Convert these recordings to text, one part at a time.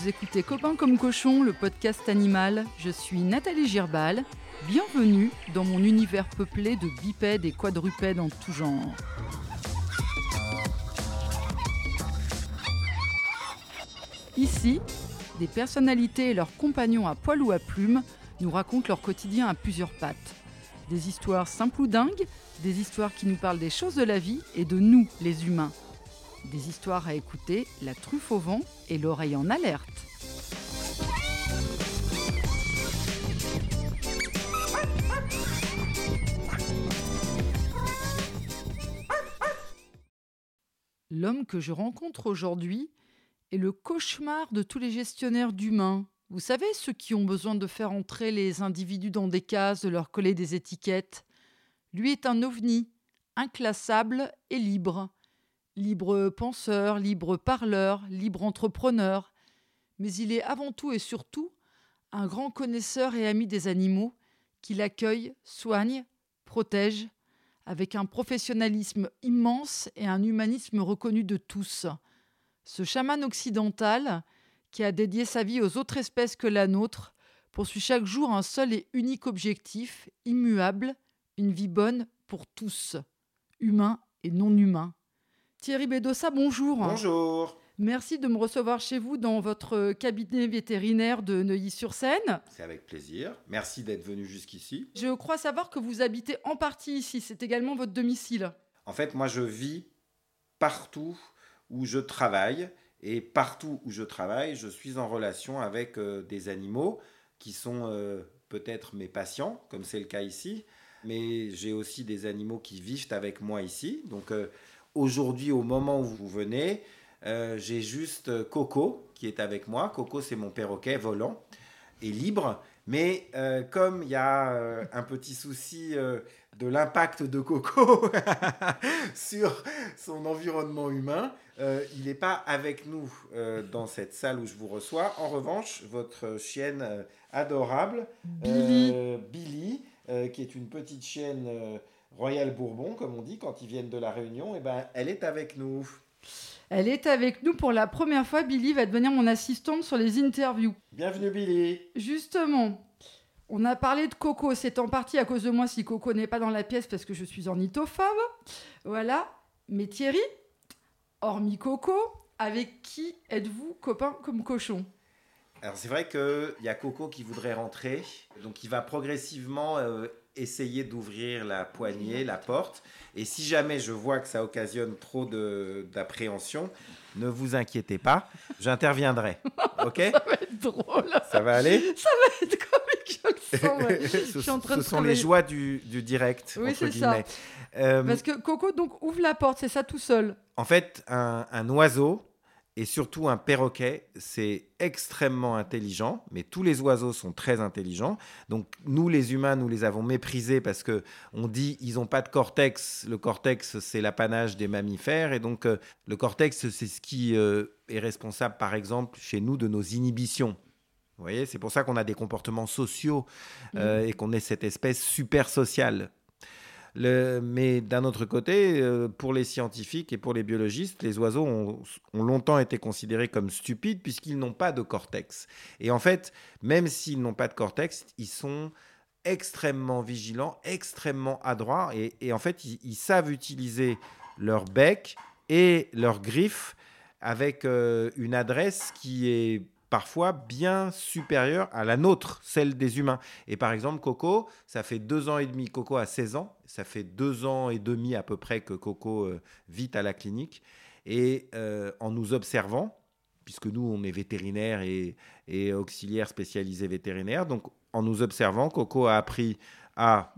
Vous écoutez Copain comme cochon, le podcast animal. Je suis Nathalie Girbal. Bienvenue dans mon univers peuplé de bipèdes et quadrupèdes en tout genre. Ici, des personnalités et leurs compagnons à poil ou à plumes nous racontent leur quotidien à plusieurs pattes. Des histoires simples ou dingues, des histoires qui nous parlent des choses de la vie et de nous, les humains. Des histoires à écouter, la truffe au vent et l'oreille en alerte. L'homme que je rencontre aujourd'hui est le cauchemar de tous les gestionnaires d'humains. Vous savez, ceux qui ont besoin de faire entrer les individus dans des cases, de leur coller des étiquettes. Lui est un ovni, inclassable et libre. Libre penseur, libre parleur, libre entrepreneur. Mais il est avant tout et surtout un grand connaisseur et ami des animaux qui l'accueille, soigne, protège, avec un professionnalisme immense et un humanisme reconnu de tous. Ce chaman occidental, qui a dédié sa vie aux autres espèces que la nôtre, poursuit chaque jour un seul et unique objectif, immuable, une vie bonne pour tous, humains et non humains. Thierry Bedossa, bonjour. Bonjour. Merci de me recevoir chez vous dans votre cabinet vétérinaire de Neuilly-sur-Seine. C'est avec plaisir. Merci d'être venu jusqu'ici. Je crois savoir que vous habitez en partie ici. C'est également votre domicile. En fait, moi, je vis partout où je travaille. Et partout où je travaille, je suis en relation avec euh, des animaux qui sont euh, peut-être mes patients, comme c'est le cas ici. Mais j'ai aussi des animaux qui vivent avec moi ici. Donc euh, aujourd'hui, au moment où vous venez, j'ai juste Coco qui est avec moi. Coco, c'est mon perroquet volant et libre. Mais comme il y a un petit souci de l'impact de Coco sur son environnement humain, euh, il n'est pas avec nous euh, dans cette salle où je vous reçois. En revanche, votre chienne euh, adorable, Billy, Billy qui est une petite chienne Royal Bourbon, comme on dit quand ils viennent de la Réunion, et eh ben, elle est avec nous. Elle est avec nous pour la première fois. Billy va devenir mon assistante sur les interviews. Bienvenue Billy. Justement, on a parlé de Coco. C'est en partie à cause de moi si Coco n'est pas dans la pièce parce que je suis ornithophobe. Voilà. Mais Thierry, hormis Coco, avec qui êtes-vous copain comme cochon? Alors c'est vrai qu'il y a Coco qui voudrait rentrer, donc il va progressivement euh, essayer d'ouvrir la poignée, la porte. Et si jamais je vois que ça occasionne trop d'appréhension, ne vous inquiétez pas, j'interviendrai. Ok Ça va être drôle. Ça va aller Ça va être comique, je le sens. Ouais. ce, ce sont les joies du, du direct. Oui, c'est ça. Euh, Parce que Coco donc ouvre la porte, c'est ça tout seul. En fait, un, oiseau et surtout un perroquet, c'est extrêmement intelligent, mais tous les oiseaux sont très intelligents. Donc nous, les humains, nous les avons méprisés parce que on dit ils n'ont pas de cortex. Le cortex, c'est l'apanage des mammifères, et donc euh, le cortex, c'est ce qui euh, est responsable, par exemple, chez nous, de nos inhibitions. Vous voyez, c'est pour ça qu'on a des comportements sociaux mmh. et qu'on est cette espèce super sociale mais d'un autre côté, euh, pour les scientifiques et pour les biologistes, les oiseaux ont, longtemps été considérés comme stupides puisqu'ils n'ont pas de cortex. Et en fait, même s'ils n'ont pas de cortex, ils sont extrêmement vigilants, extrêmement adroits, et, en fait, ils, savent utiliser leur bec et leurs griffes avec euh, une adresse qui est parfois bien supérieure à la nôtre, celle des humains. Et par exemple, Coco, ça fait deux ans et demi, Coco a 16 ans, ça fait deux ans et demi à peu près que Coco euh, vit à la clinique. Et euh, en nous observant, puisque nous, on est vétérinaire et, et auxiliaire spécialisé vétérinaire, donc en nous observant, Coco a appris à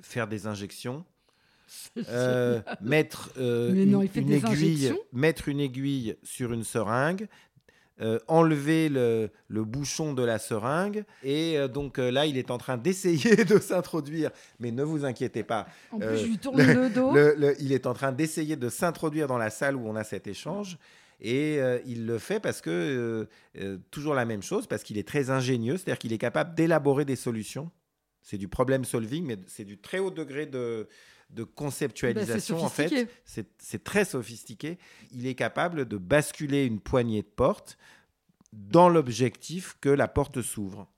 faire des injections, euh, mettre, une, aiguille, mettre une aiguille sur une seringue, euh, enlever le, bouchon de la seringue. Et euh, donc euh, là, il est en train d'essayer de s'introduire. Mais ne vous inquiétez pas. En plus, je lui tourne le dos. il est en train d'essayer de s'introduire dans la salle où on a cet échange. Et il le fait parce que, toujours la même chose, parce qu'il est très ingénieux, c'est-à-dire qu'il est capable d'élaborer des solutions. C'est du problem solving, mais c'est du très haut degré de, de conceptualisation, en fait. C'est très sophistiqué. Il est capable de basculer une poignée de porte dans l'objectif que la porte s'ouvre.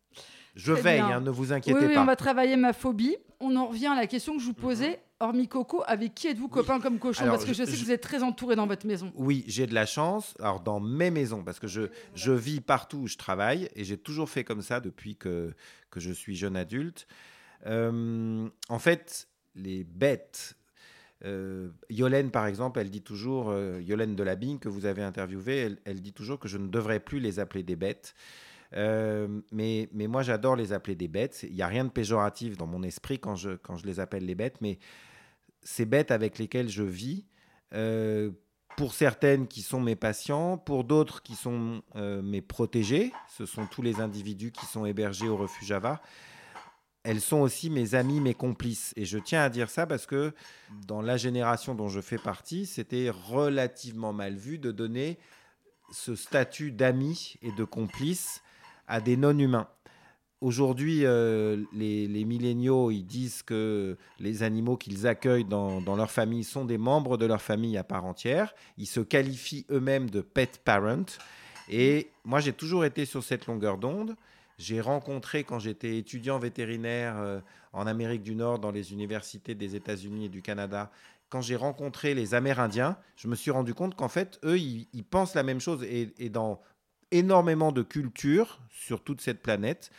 Je veille, hein, ne vous inquiétez oui, pas. on va travailler ma phobie. On en revient à la question que je vous posais. Mhm. Hormis Coco, avec qui êtes-vous copain comme cochon Alors, Parce que je, je- sais que vous êtes très entouré dans votre maison. Oui, j'ai de la chance. Alors, dans mes maisons, parce que je, je vis partout où je travaille et j'ai toujours fait comme ça depuis que, que je suis jeune adulte. Euh, en fait, les bêtes. euh, Yolène, par exemple, elle dit toujours, euh, Yolène de la Bigne, que vous avez interviewée, elle, dit toujours que je ne devrais plus les appeler des bêtes. Euh, mais, mais moi, j'adore les appeler des bêtes. Il n'y a rien de péjoratif dans mon esprit quand je, quand je les appelle les bêtes, mais ces bêtes avec lesquelles je vis, pour certaines qui sont mes patients, pour d'autres qui sont mes protégés, ce sont tous les individus qui sont hébergés au refuge Java. Elles sont aussi mes amis, mes complices. Et je tiens à dire ça parce que dans la génération dont je fais partie, c'était relativement mal vu de donner ce statut d'ami et de complice à des non-humains. Aujourd'hui, euh, les, milléniaux, ils disent que les animaux qu'ils accueillent dans, dans leur famille sont des membres de leur famille à part entière. Ils se qualifient eux-mêmes de pet parent. Et moi, j'ai toujours été sur cette longueur d'onde. J'ai rencontré, quand j'étais étudiant vétérinaire euh, en Amérique du Nord, dans les universités des États-Unis et du Canada, quand j'ai rencontré les Amérindiens, je me suis rendu compte qu'en fait, eux, ils, pensent la même chose. Et, dans énormément de cultures sur toute cette planète,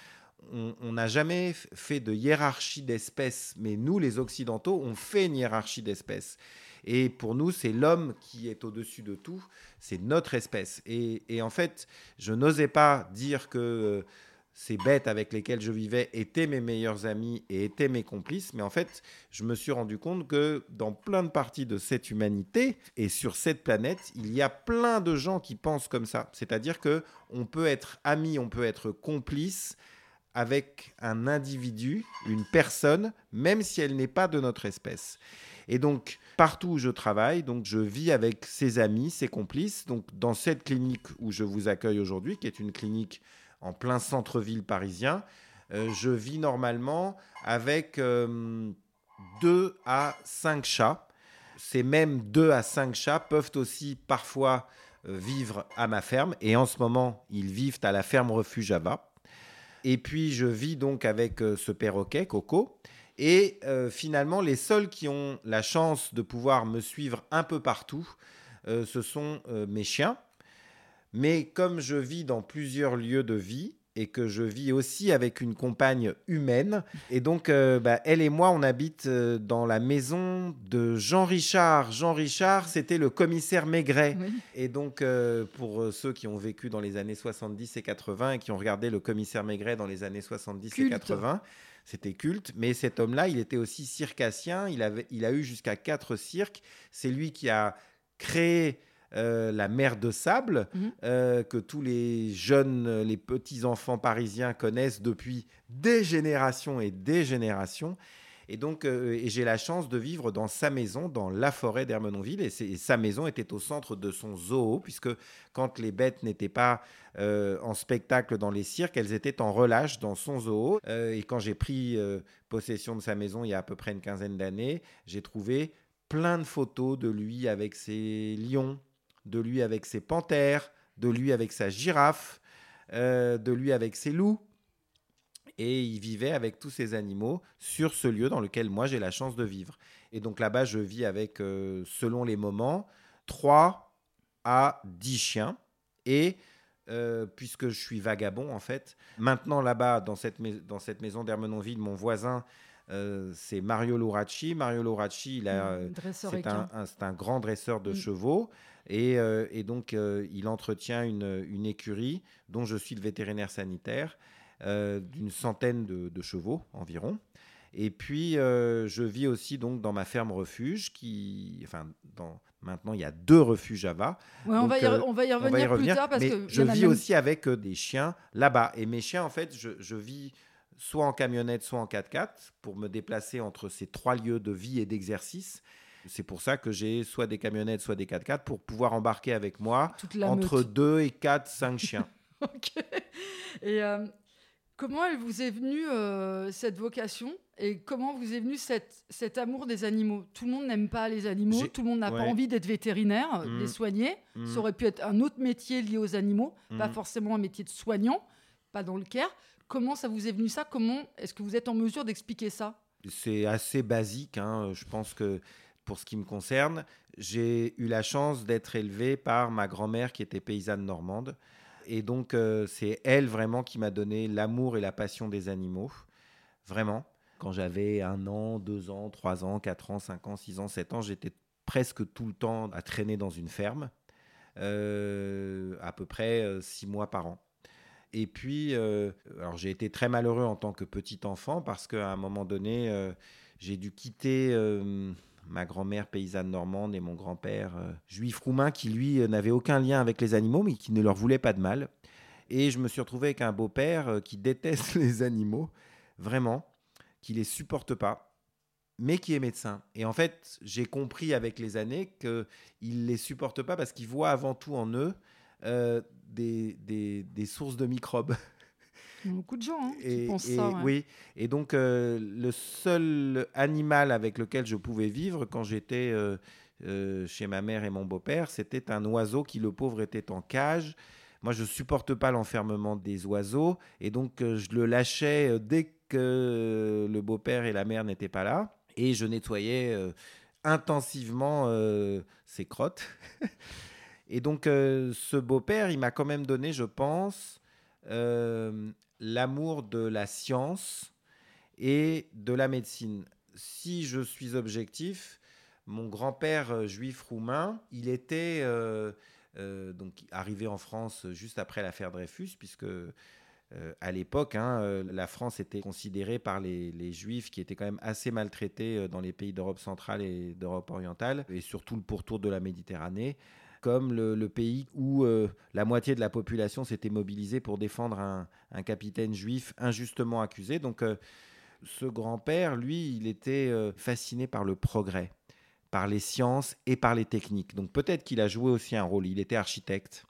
on n'a jamais fait de hiérarchie d'espèces, mais nous, les Occidentaux, on fait une hiérarchie d'espèces. Et pour nous, c'est l'homme qui est au-dessus de tout, c'est notre espèce. Et, et en fait, je n'osais pas dire que euh, ces bêtes avec lesquelles je vivais étaient mes meilleurs amis et étaient mes complices, mais en fait, je me suis rendu compte que dans plein de parties de cette humanité et sur cette planète, il y a plein de gens qui pensent comme ça. C'est-à-dire que on peut être ami, on peut être complice avec un individu, une personne, même si elle n'est pas de notre espèce. Et donc, partout où je travaille, donc je vis avec ses amis, ses complices. Donc, dans cette clinique où je vous accueille aujourd'hui, qui est une clinique en plein centre-ville parisien, euh, je vis normalement avec euh, deux à cinq chats. Ces mêmes deux à cinq chats peuvent aussi parfois euh, vivre à ma ferme. Et en ce moment, ils vivent à la ferme refuge Java. Et puis, je vis donc avec euh, ce perroquet, Coco. Et euh, finalement, les seuls qui ont la chance de pouvoir me suivre un peu partout, euh, ce sont euh, mes chiens. Mais comme je vis dans plusieurs lieux de vie et que je vis aussi avec une compagne humaine, et donc euh, bah, elle et moi, on habite euh, dans la maison de Jean Richard. Jean Richard, c'était le commissaire Maigret. Oui. Et donc, euh, pour ceux qui ont vécu dans les années 70 et 80 et qui ont regardé le commissaire Maigret dans les années 70 Culte. et 80, c'était culte. Mais cet homme-là, il était aussi circassien. Il, avait, il a eu jusqu'à quatre cirques. C'est lui qui a créé euh, la mer de sable Mhm. euh, que tous les jeunes, les petits-enfants parisiens connaissent depuis des générations et des générations. Et donc, euh, et j'ai la chance de vivre dans sa maison, dans la forêt d'Hermenonville. Et, sa maison était au centre de son zoo, puisque quand les bêtes n'étaient pas euh, en spectacle dans les cirques, elles étaient en relâche dans son zoo. Euh, et quand j'ai pris possession de sa maison il y a à peu près une quinzaine d'années, j'ai trouvé plein de photos de lui avec ses lions, de lui avec ses panthères, de lui avec sa girafe, euh, de lui avec ses loups. Et il vivait avec tous ces animaux sur ce lieu dans lequel moi j'ai la chance de vivre. Et donc là-bas, je vis avec, euh, selon les moments, 3 à 10 chiens. Et euh, puisque je suis vagabond, en fait, maintenant là-bas, dans cette, dans cette maison d'Hermenonville, mon voisin, euh, c'est Mario Luracci. Mario Luracci, il a, Dresseur c'est un, un grand dresseur de Mm. chevaux et, euh, et donc euh, il entretient une, une écurie dont je suis le vétérinaire sanitaire euh, d'une centaine de, de chevaux environ. Et puis je vis aussi donc dans ma ferme refuge qui, enfin, dans, maintenant il y a deux refuges Java. Ouais, on, donc, va y, re- on va y revenir va y plus tard parce mais que je vis même- aussi avec des chiens là-bas. Et mes chiens, en fait, je, je vis soit en camionnette, soit en 4x4 pour me déplacer entre ces trois lieux de vie et d'exercice. C'est pour ça que j'ai soit des camionnettes, soit des 4x4 pour pouvoir embarquer avec moi entre meute. 2 et 4, 5 chiens. Ok. Et euh, Comment elle vous est venue euh, cette vocation et comment vous est venu cet, cet amour des animaux? Tout le monde n'aime pas les animaux, tout le monde n'a pas envie d'être vétérinaire, Mm. les soigner. Mm. Ça aurait pu être un autre métier lié aux animaux, pas Mm. forcément un métier de soignant, pas dans le care. Comment ça vous est venu ça? Comment est-ce que vous êtes en mesure d'expliquer ça? C'est assez basique. hein. Je pense que pour ce qui me concerne, j'ai eu la chance d'être élevé par ma grand-mère qui était paysanne normande. Et donc, euh, c'est elle vraiment qui m'a donné l'amour et la passion des animaux. Vraiment. Quand j'avais un an, deux ans, trois ans, quatre ans, cinq ans, six ans, sept ans, j'étais presque tout le temps à traîner dans une ferme, euh, à peu près euh, six mois par an. Et puis, alors j'ai été très malheureux en tant que petit enfant parce qu'à un moment donné, j'ai dû quitter ma grand-mère paysanne normande et mon grand-père euh, juif roumain qui, lui, euh, n'avait aucun lien avec les animaux, mais qui ne leur voulait pas de mal. Et je me suis retrouvé avec un beau-père euh, qui déteste les animaux, vraiment, qui les supporte pas, mais qui est médecin. Et en fait, j'ai compris avec les années qu'il ne les supporte pas parce qu'il voit avant tout en eux des sources de microbes. Beaucoup de gens hein, qui Et, pensent et- ça. ouais. Oui, et donc euh, le seul animal avec lequel je pouvais vivre quand j'étais euh, euh, chez ma mère et mon beau-père, c'était un oiseau qui, le pauvre, était en cage. Moi, je supporte pas l'enfermement des oiseaux, et donc je le lâchais dès que le beau-père et la mère n'étaient pas là, et je nettoyais intensivement ses crottes. et donc, ce beau-père, il m'a quand même donné, je pense, euh, l'amour de la science et de la médecine. Si je suis objectif, mon grand-père euh, juif roumain, il était euh, euh, donc arrivé en France juste après l'affaire Dreyfus, puisque à l'époque, hein, la France était considérée par les, les Juifs qui étaient quand même assez maltraités dans les pays d'Europe centrale et d'Europe orientale, et surtout le pourtour de la Méditerranée, comme le, pays où euh, la moitié de la population s'était mobilisée pour défendre un, un capitaine juif injustement accusé. Donc euh, ce grand-père, lui, il était euh, fasciné par le progrès, par les sciences et par les techniques. Donc peut-être qu'il a joué aussi un rôle. Il était architecte.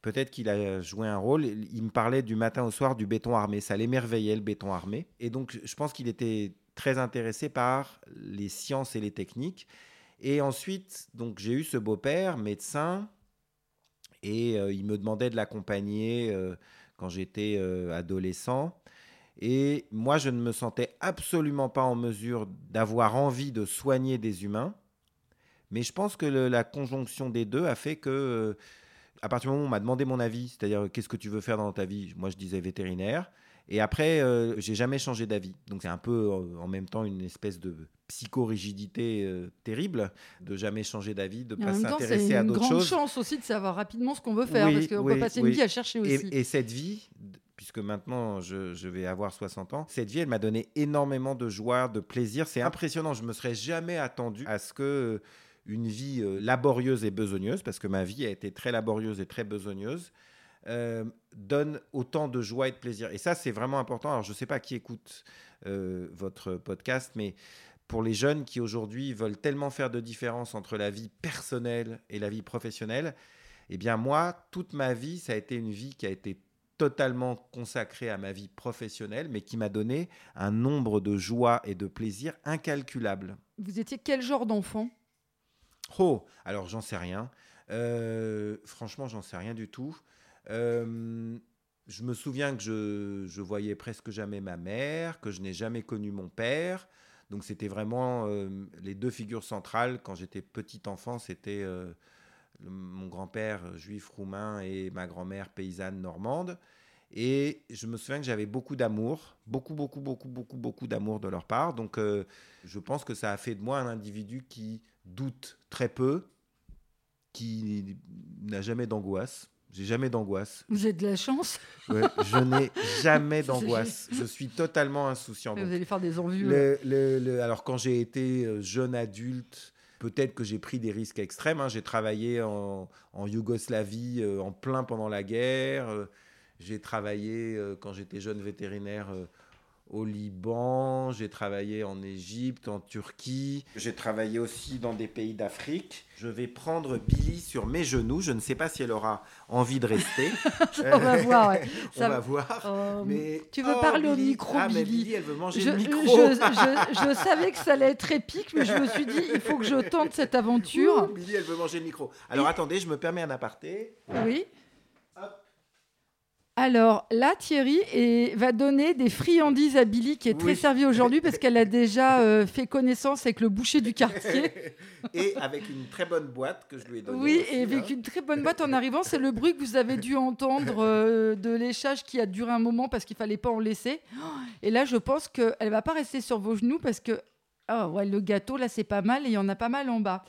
Peut-être qu'il a joué un rôle. Il me parlait du matin au soir du béton armé. Ça l'émerveillait, le béton armé. Et donc, je pense qu'il était très intéressé par les sciences et les techniques. Et ensuite, donc, j'ai eu ce beau-père, médecin, et euh, il me demandait de l'accompagner euh, quand j'étais euh, adolescent. Et moi, je ne me sentais absolument pas en mesure d'avoir envie de soigner des humains. Mais je pense que la conjonction des deux a fait que, à partir du moment où on m'a demandé mon avis, c'est-à-dire qu'est-ce que tu veux faire dans ta vie, moi je disais vétérinaire. Et après, j'ai jamais changé d'avis. Donc c'est un peu en même temps une espèce de psychorigidité euh, terrible de jamais changer d'avis, de en pas même temps, c'est s'intéresser à une d'autres grande choses. chance aussi de savoir rapidement ce qu'on veut faire, Oui, parce qu'on oui, peut passer oui. une vie à chercher aussi. Et, et cette vie, puisque maintenant je, je vais avoir 60 ans, cette vie, elle m'a donné énormément de joie, de plaisir. C'est impressionnant. Je me serais jamais attendu à ce que euh, une vie euh, laborieuse et besogneuse, parce que ma vie a été très laborieuse et très besogneuse, euh, donne autant de joie et de plaisir. Et ça, c'est vraiment important. Alors, je ne sais pas qui écoute euh, votre podcast, mais pour les jeunes qui aujourd'hui veulent tellement faire de différence entre la vie personnelle et la vie professionnelle, eh bien moi, toute ma vie, ça a été une vie qui a été totalement consacrée à ma vie professionnelle, mais qui m'a donné un nombre de joies et de plaisirs incalculables. Vous étiez quel genre d'enfant? Oh, alors j'en sais rien. Euh, franchement, j'en sais rien du tout. Euh, je me souviens que je, je voyais presque jamais ma mère, que je n'ai jamais connu mon père. Donc c'était vraiment euh, les deux figures centrales quand j'étais petit enfant, c'était euh, mon grand-père euh, juif roumain et ma grand-mère paysanne normande. Et je me souviens que j'avais beaucoup d'amour, beaucoup, beaucoup, beaucoup, beaucoup, beaucoup d'amour de leur part. Donc je pense que ça a fait de moi un individu qui doute très peu, qui n'a jamais d'angoisse. J'ai jamais d'angoisse. Vous avez de la chance, Ouais, je n'ai jamais d'angoisse. Je suis totalement insouciant. vous allez faire des envieux. le- le- le- alors quand j'ai été euh, jeune adulte, peut-être que j'ai pris des risques extrêmes. hein. J'ai travaillé en, en Yougoslavie euh, en plein pendant la guerre. Euh, j'ai travaillé euh, quand j'étais jeune vétérinaire euh, au Liban, j'ai travaillé en Égypte, en Turquie, j'ai travaillé aussi dans des pays d'Afrique. Je vais prendre Billy sur mes genoux. Je ne sais pas si elle aura envie de rester. On va voir. On va voir. Mais... Tu veux oh, parler au micro, ah, Billy. Billy elle veut manger je, le micro. Je, savais que ça allait être épique, mais je me suis dit, il faut que je tente cette aventure. Billy, elle veut manger le micro. Alors attendez, je me permets un aparté. Oui. Alors là, Thierry va donner des friandises à Billy qui est très servie aujourd'hui parce qu'elle a déjà euh, fait connaissance avec le boucher du quartier. et avec une très bonne boîte que je lui ai donnée. Oui, et avec hein. une très bonne boîte en arrivant. C'est le bruit que vous avez dû entendre euh, de léchage qui a duré un moment parce qu'il fallait pas en laisser. Et là, je pense qu'elle va pas rester sur vos genoux parce que oh, ouais, le gâteau, là, c'est pas mal et il y en a pas mal en bas.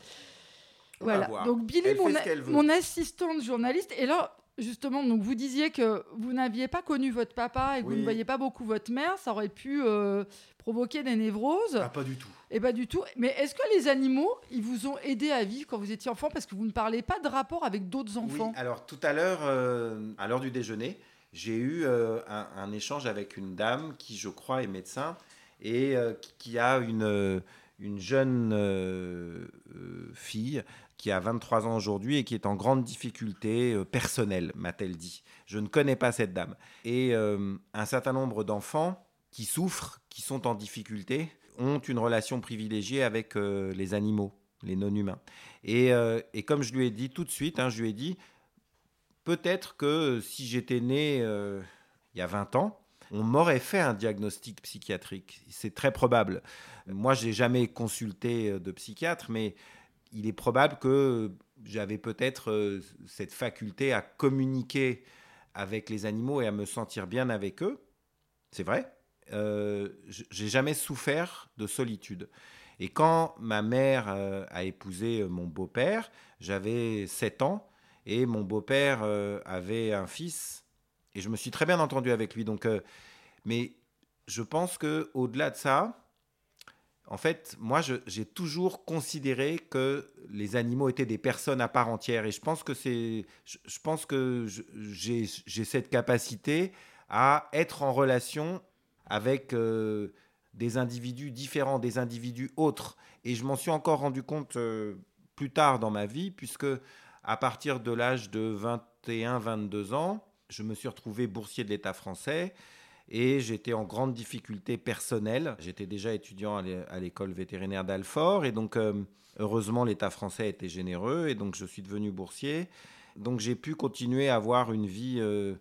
voilà. Donc Billy, mon, mon, assistante journaliste, et là, justement, donc vous disiez que vous n'aviez pas connu votre papa et que vous ne voyez pas beaucoup votre mère, ça aurait pu euh, provoquer des névroses. Ah, pas du tout. Et pas du tout. Mais est-ce que les animaux, ils vous ont aidé à vivre quand vous étiez enfant? Parce que vous ne parlez pas de rapport avec d'autres enfants Oui, alors tout à l'heure, euh, à l'heure du déjeuner, j'ai eu euh, un, échange avec une dame qui, je crois, est médecin et qui, a une, une jeune fille qui a 23 ans aujourd'hui et qui est en grande difficulté euh, personnelle, m'a-t-elle dit. Je ne connais pas cette dame. Et euh, un certain nombre d'enfants qui souffrent, qui sont en difficulté, ont une relation privilégiée avec euh, les animaux, les non-humains. Et, comme je lui ai dit tout de suite, hein, je lui ai dit, peut-être que si j'étais né il y a 20 ans, on m'aurait fait un diagnostic psychiatrique. C'est très probable. Moi, je n'ai jamais consulté de psychiatre, mais il est probable que j'avais peut-être euh, cette faculté à communiquer avec les animaux et à me sentir bien avec eux. C'est vrai. Euh, j'ai jamais souffert de solitude. Et quand ma mère euh, a épousé mon beau-père, j'avais 7 ans et mon beau-père avait un fils et je me suis très bien entendu avec lui. Donc, mais je pense que au-delà de ça, en fait, moi, j'ai toujours considéré que les animaux étaient des personnes à part entière. Et je pense que c'est, je, pense que j'ai cette capacité à être en relation avec euh, des individus différents, des individus autres. Et je m'en suis encore rendu compte euh, plus tard dans ma vie, puisque à partir de l'âge de 21-22 ans, je me suis retrouvé boursier de l'État français et j'étais en grande difficulté personnelle. J'étais déjà étudiant à l'école vétérinaire d'Alfort et donc euh, heureusement l'État français était généreux et donc je suis devenu boursier. Donc j'ai pu continuer à avoir une vie euh,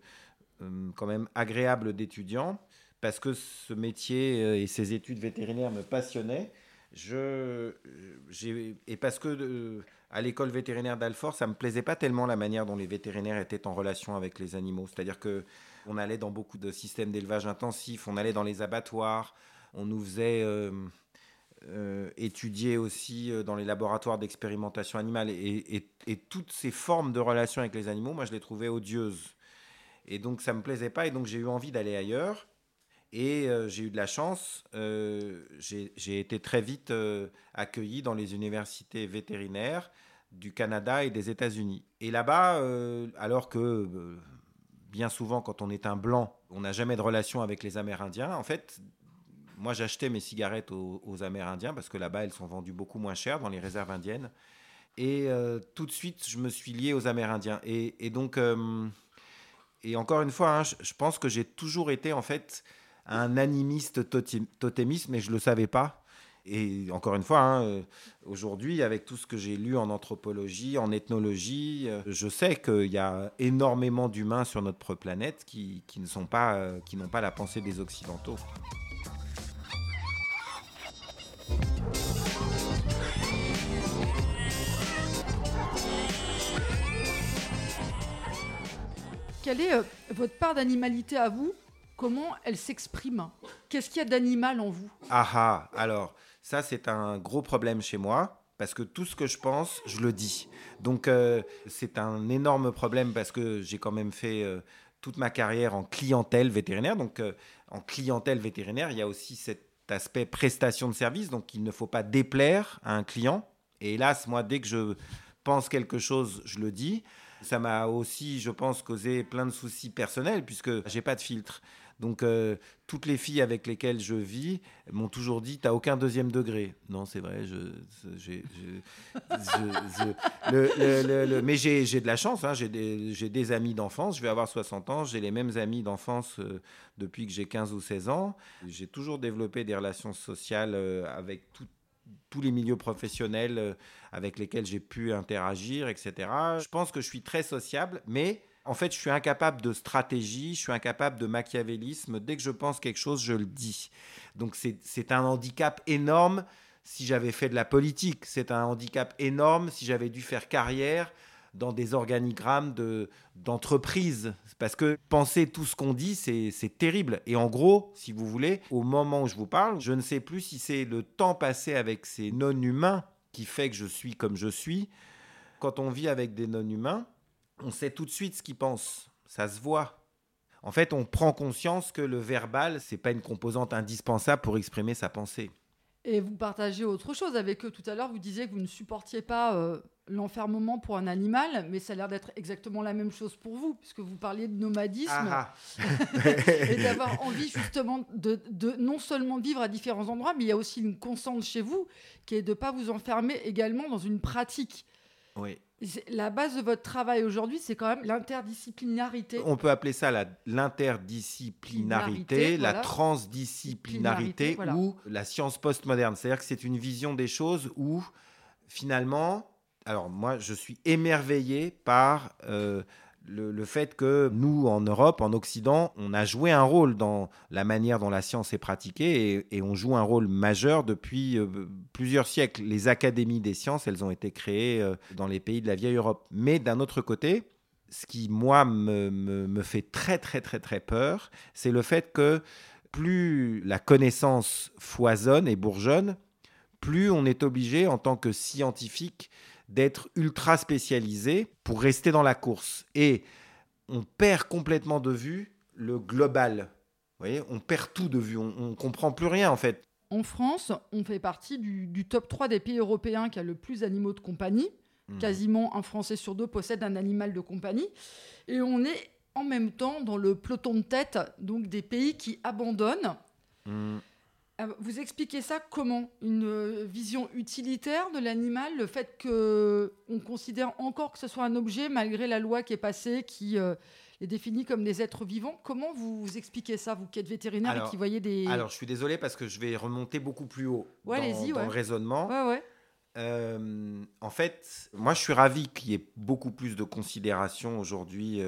euh, quand même agréable d'étudiant parce que ce métier et ces études vétérinaires me passionnaient. Et parce que à l'école vétérinaire d'Alfort, ça me plaisait pas tellement la manière dont les vétérinaires étaient en relation avec les animaux. C'est-à-dire que on allait dans beaucoup de systèmes d'élevage intensif, on allait dans les abattoirs, on nous faisait euh, euh, étudier aussi euh, dans les laboratoires d'expérimentation animale. Et, toutes ces formes de relations avec les animaux, moi, je les trouvais odieuses. Et donc, ça ne me plaisait pas, et donc j'ai eu envie d'aller ailleurs. Et j'ai eu de la chance, j'ai été très vite accueilli dans les universités vétérinaires du Canada et des États-Unis. Et là-bas, alors que bien souvent, quand on est un blanc, on n'a jamais de relation avec les Amérindiens. En fait, moi, j'achetais mes cigarettes aux, Amérindiens parce que là-bas, elles sont vendues beaucoup moins cher dans les réserves indiennes. Et euh, tout de suite, je me suis lié aux Amérindiens. Et, donc, euh, et encore une fois, hein, je, pense que j'ai toujours été en fait un animiste totémiste, mais je ne le savais pas. Et encore une fois, hein, euh, aujourd'hui, avec tout ce que j'ai lu en anthropologie, en ethnologie, euh, je sais qu'il y a énormément d'humains sur notre planète qui, qui ne sont pas, euh, qui n'ont pas la pensée des Occidentaux. Quelle est votre part d'animalité à vous? Comment elle s'exprime? Qu'est-ce qu'il y a d'animal en vous? Ah ah Alors, ça, c'est un gros problème chez moi parce que tout ce que je pense, je le dis. Donc euh, c'est un énorme problème parce que j'ai quand même fait euh, toute ma carrière en clientèle vétérinaire. Donc euh, en clientèle vétérinaire, il y a aussi cet aspect prestation de service. Donc il ne faut pas déplaire à un client. Et hélas, moi, dès que je pense quelque chose, je le dis. Ça m'a aussi, je pense, causé plein de soucis personnels puisque j'ai pas de filtre. Donc, euh, toutes les filles avec lesquelles je vis m'ont toujours dit T'as aucun deuxième degré. Non, c'est vrai, je, j'ai, mais j'ai, de la chance. Hein, j'ai, des, amis d'enfance. Je vais avoir 60 ans. J'ai les mêmes amis d'enfance euh, depuis que j'ai 15 ou 16 ans. J'ai toujours développé des relations sociales euh, avec tous les milieux professionnels avec lesquels j'ai pu interagir, etc. Je pense que je suis très sociable, mais en fait, je suis incapable de stratégie, je suis incapable de machiavélisme. Dès que je pense quelque chose, je le dis. Donc c'est un handicap énorme si j'avais fait de la politique. C'est un handicap énorme si j'avais dû faire carrière dans des organigrammes d'entreprise. Parce que penser tout ce qu'on dit, c'est terrible. Et en gros, si vous voulez, au moment où je vous parle, je ne sais plus si c'est le temps passé avec ces non-humains qui fait que je suis comme je suis. Quand on vit avec des non-humains, on sait tout de suite ce qu'ils pensent. Ça se voit. En fait, on prend conscience que le verbal, c'est pas une composante indispensable pour exprimer sa pensée. Et vous partagez autre chose avec eux. Tout à l'heure, vous disiez que vous ne supportiez pas euh, l'enfermement pour un animal, mais ça a l'air d'être exactement la même chose pour vous, puisque vous parliez de nomadisme ah ah. et d'avoir envie justement de, de, non seulement vivre à différents endroits, mais il y a aussi une constante chez vous qui est de ne pas vous enfermer également dans une pratique. Oui. La base de votre travail aujourd'hui, c'est quand même l'interdisciplinarité. On peut appeler ça l'interdisciplinarité, la, transdisciplinarité ou la science postmoderne. C'est-à-dire que c'est une vision des choses où finalement, alors moi je suis émerveillé par euh, le, fait que nous, en Europe, en Occident, on a joué un rôle dans la manière dont la science est pratiquée et, on joue un rôle majeur depuis euh, plusieurs siècles. Les académies des sciences, elles ont été créées euh, dans les pays de la vieille Europe. Mais d'un autre côté, ce qui, moi, me, me fait très, très, très, très peur, c'est le fait que plus la connaissance foisonne et bourgeonne, plus on est obligé, en tant que scientifique, d'être ultra spécialisé pour rester dans la course. Et on perd complètement de vue le global. Vous voyez, on perd tout de vue, on ne comprend plus rien en fait. En France, on fait partie du, top 3 des pays européens qui a le plus d'animaux de compagnie. Hmm. Quasiment un Français sur deux possède un animal de compagnie. Et on est en même temps dans le peloton de tête donc des pays qui abandonnent. Hmm. Ah, vous expliquez ça comment? Une euh, vision utilitaire de l'animal, le fait qu'on considère encore que ce soit un objet malgré la loi qui est passée, qui euh, les définit comme des êtres vivants? Comment vous, expliquez ça, vous qui êtes vétérinaire et qui voyez des... Alors, je suis désolé parce que je vais remonter beaucoup plus haut dans, le raisonnement. Euh, en fait, moi, je suis ravi qu'il y ait beaucoup plus de considération aujourd'hui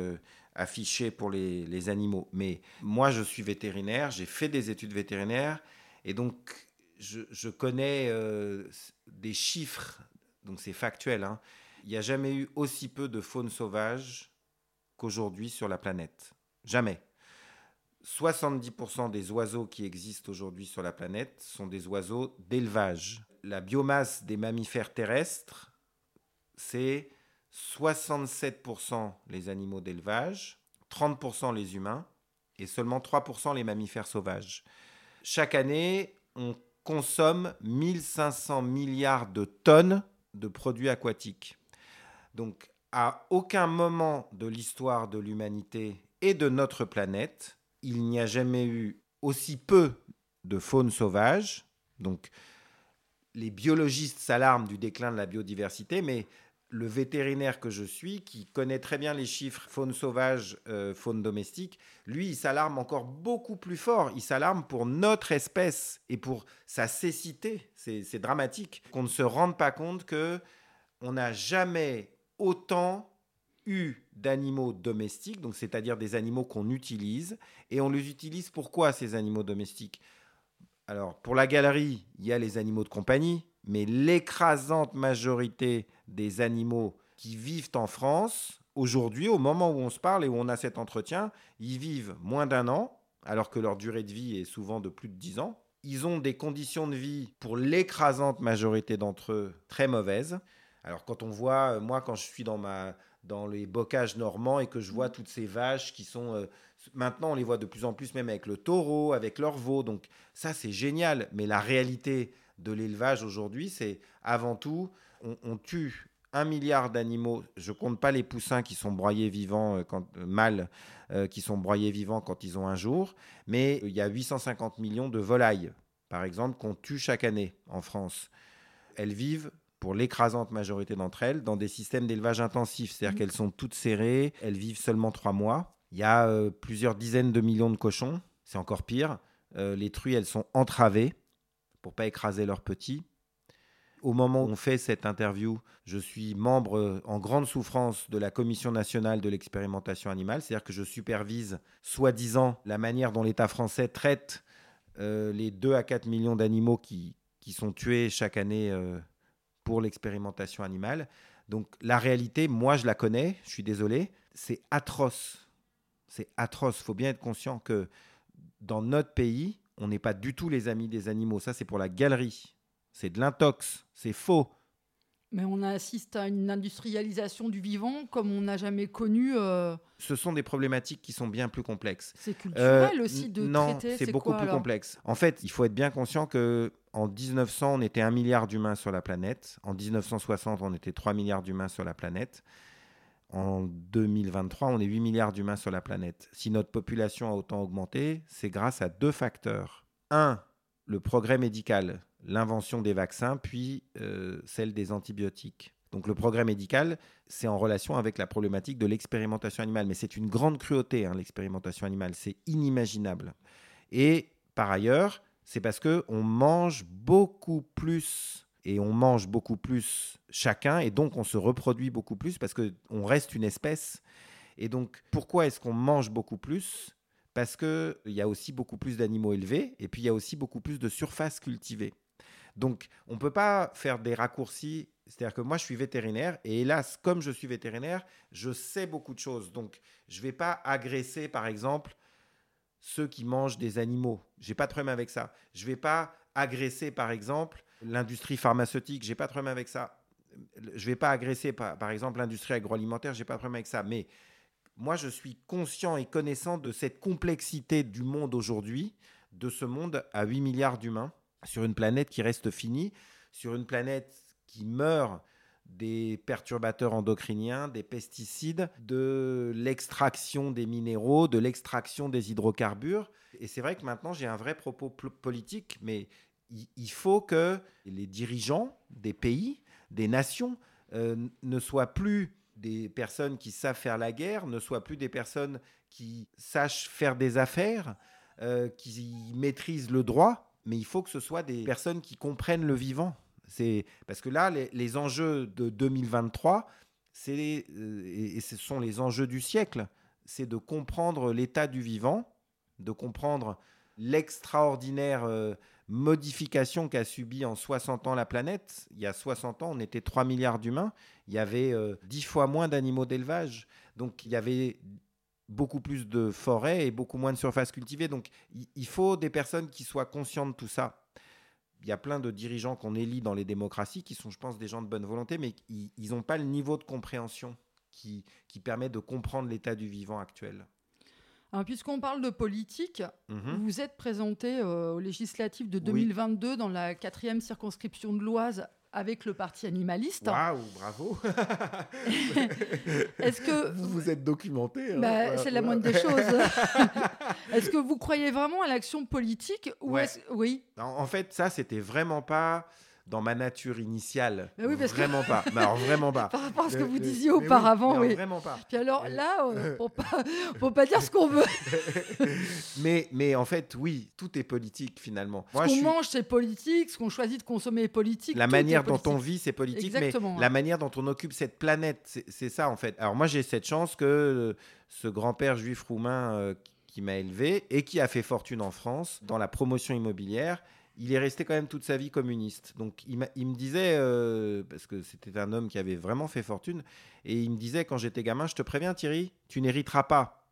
affichée pour les, les animaux. Mais moi, je suis vétérinaire, j'ai fait des études vétérinaires et donc, je, connais euh, des chiffres, donc c'est factuel. Hein. Il n'y a jamais eu aussi peu de faune sauvage qu'aujourd'hui sur la planète. Jamais. 70% des oiseaux qui existent aujourd'hui sur la planète sont des oiseaux d'élevage. La biomasse des mammifères terrestres, c'est 67% les animaux d'élevage, 30% les humains et seulement 3% les mammifères sauvages. Chaque année, on consomme 1500 milliards de tonnes de produits aquatiques. Donc, à aucun moment de l'histoire de l'humanité et de notre planète, il n'y a jamais eu aussi peu de faune sauvage. Donc, les biologistes s'alarment du déclin de la biodiversité, mais le vétérinaire que je suis, qui connaît très bien les chiffres faune sauvage, euh, faune domestique, lui, il s'alarme encore beaucoup plus fort. Il s'alarme pour notre espèce et pour sa cécité. C'est dramatique qu'on ne se rende pas compte que on n'a jamais autant eu d'animaux domestiques, donc c'est-à-dire des animaux qu'on utilise, et on les utilise pourquoi ces animaux domestiques? Alors pour la galerie, il y a les animaux de compagnie, mais l'écrasante majorité des animaux qui vivent en France, aujourd'hui, au moment où on se parle et où on a cet entretien, ils vivent moins d'un an, alors que leur durée de vie est souvent de plus de 10 ans. Ils ont des conditions de vie, pour l'écrasante majorité d'entre eux, très mauvaises. Alors quand on voit, euh, moi quand je suis dans, ma, dans les bocages normands et que je vois toutes ces vaches qui sont... Euh, maintenant on les voit de plus en plus même avec le taureau, avec leur veau, donc ça c'est génial. Mais la réalité de l'élevage aujourd'hui, c'est avant tout, on, tue un milliard d'animaux, je compte pas les poussins qui sont broyés vivants, euh, quand, euh, mâles, euh, qui sont broyés vivants quand ils ont un jour, mais il y a 850 millions de volailles, par exemple, qu'on tue chaque année en France. Elles vivent, pour l'écrasante majorité d'entre elles, dans des systèmes d'élevage intensif, c'est-à-dire qu'elles sont toutes serrées, elles vivent seulement trois mois. Il y a plusieurs dizaines de millions de cochons, c'est encore pire. Les truies, elles sont entravées pour pas écraser leurs petits. Au moment où on fait cette interview, je suis membre euh, en grande souffrance de la Commission nationale de l'expérimentation animale, c'est-à-dire que je supervise, soi-disant, la manière dont l'État français traite euh, les 2 à 4 millions d'animaux qui, sont tués chaque année euh, pour l'expérimentation animale. Donc la réalité, moi je la connais, je suis désolé, c'est atroce. C'est atroce. Il faut bien être conscient que dans notre pays, on n'est pas du tout les amis des animaux. Ça, c'est pour la galerie. C'est de l'intox. C'est faux. Mais on assiste à une industrialisation du vivant comme on n'a jamais connu. euh, Ce sont des problématiques qui sont bien plus complexes. c'est culturel Euh, aussi de non, traiter. c'est beaucoup quoi, plus complexe. En fait, il faut être bien conscient que en 1900, on était 1 milliard d'humains sur la planète. En 1960, on était 3 milliards d'humains sur la planète. En 2023, on est 8 milliards d'humains sur la planète. Si notre population a autant augmenté, c'est grâce à deux facteurs. Un, le progrès médical, l'invention des vaccins, puis euh, celle des antibiotiques. Donc le progrès médical, c'est en relation avec la problématique de l'expérimentation animale. Mais c'est une grande cruauté, hein, l'expérimentation animale. C'est inimaginable. Et par ailleurs, c'est parce que on mange beaucoup plus et on mange beaucoup plus chacun et donc on se reproduit beaucoup plus parce que on reste une espèce. Et donc pourquoi est-ce qu'on mange beaucoup plus? Parce que il y a aussi beaucoup plus d'animaux élevés et puis il y a aussi beaucoup plus de surface cultivée. Donc on peut pas faire des raccourcis. C'est-à-dire que moi je suis vétérinaire et hélas comme je suis vétérinaire, je sais beaucoup de choses. Donc je vais pas agresser par exemple ceux qui mangent des animaux. J'ai pas de problème avec ça. Je vais pas agresser, par exemple, l'industrie pharmaceutique. J'ai pas de problème avec ça. Je vais pas agresser, par, par exemple, l'industrie agroalimentaire. J'ai pas de problème avec ça. Mais moi, je suis conscient et connaissant de cette complexité du monde aujourd'hui, de ce monde à 8 milliards d'humains, sur une planète qui reste finie, sur une planète qui meurt des perturbateurs endocriniens, des pesticides, de l'extraction des minéraux, de l'extraction des hydrocarbures. Et c'est vrai que maintenant, j'ai un vrai propos politique, mais il, il faut que les dirigeants des pays, des nations, euh, ne soient plus des personnes qui savent faire la guerre, ne soient plus des personnes qui sachent faire des affaires, euh, qui maîtrisent le droit, mais il faut que ce soit des personnes qui comprennent le vivant. C'est parce que là, les, enjeux de 2023, c'est euh, et, ce sont les enjeux du siècle. C'est de comprendre l'état du vivant, de comprendre l'extraordinaire euh, modification qu'a subi en 60 ans la planète. Il y a 60 ans, on était 3 milliards d'humains. Il y avait euh, 10 fois moins d'animaux d'élevage. Donc il y avait beaucoup plus de forêts et beaucoup moins de surface cultivée. Donc il, faut des personnes qui soient conscientes de tout ça il y a plein de dirigeants qu'on élit dans les démocraties qui sont, je pense, des gens de bonne volonté, mais ils n'ont pas le niveau de compréhension qui, qui permet de comprendre l'état du vivant actuel. Alors, puisqu'on parle de politique, Mhm. vous êtes présenté euh, aux législatives de Oui. 2022 dans la quatrième circonscription de l'Oise avec le parti animaliste. Waouh, bravo Est-ce que Vous vous êtes documenté. hein. Bah, c'est la moindre des choses. est-ce que vous croyez vraiment à l'action politique ou Ouais. est-ce- Oui. En fait, ça, c'était vraiment pas dans ma nature initiale. Mais oui, parce que- vraiment pas. Mais alors, vraiment pas. Par rapport à ce que vous mais- disiez oui, auparavant, oui. Vraiment pas. Puis alors Euh, là, euh, pour pas, pour pas dire ce qu'on veut, mais, mais en fait, oui, tout est politique finalement. ce qu'on suis- mange c'est politique, ce qu'on choisit de consommer est politique. la manière dont on vit, c'est politique, Exactement, mais la manière dont on occupe cette planète, c'est ça en fait. Alors moi, j'ai cette chance que euh, ce grand-père juif roumain euh, qui m'a élevé et qui a fait fortune en France dans la promotion immobilière, il est resté quand même toute sa vie communiste. Donc il, me disait, euh, parce que c'était un homme qui avait vraiment fait fortune, et il me disait quand j'étais gamin, je te préviens Thierry, tu n'hériteras pas.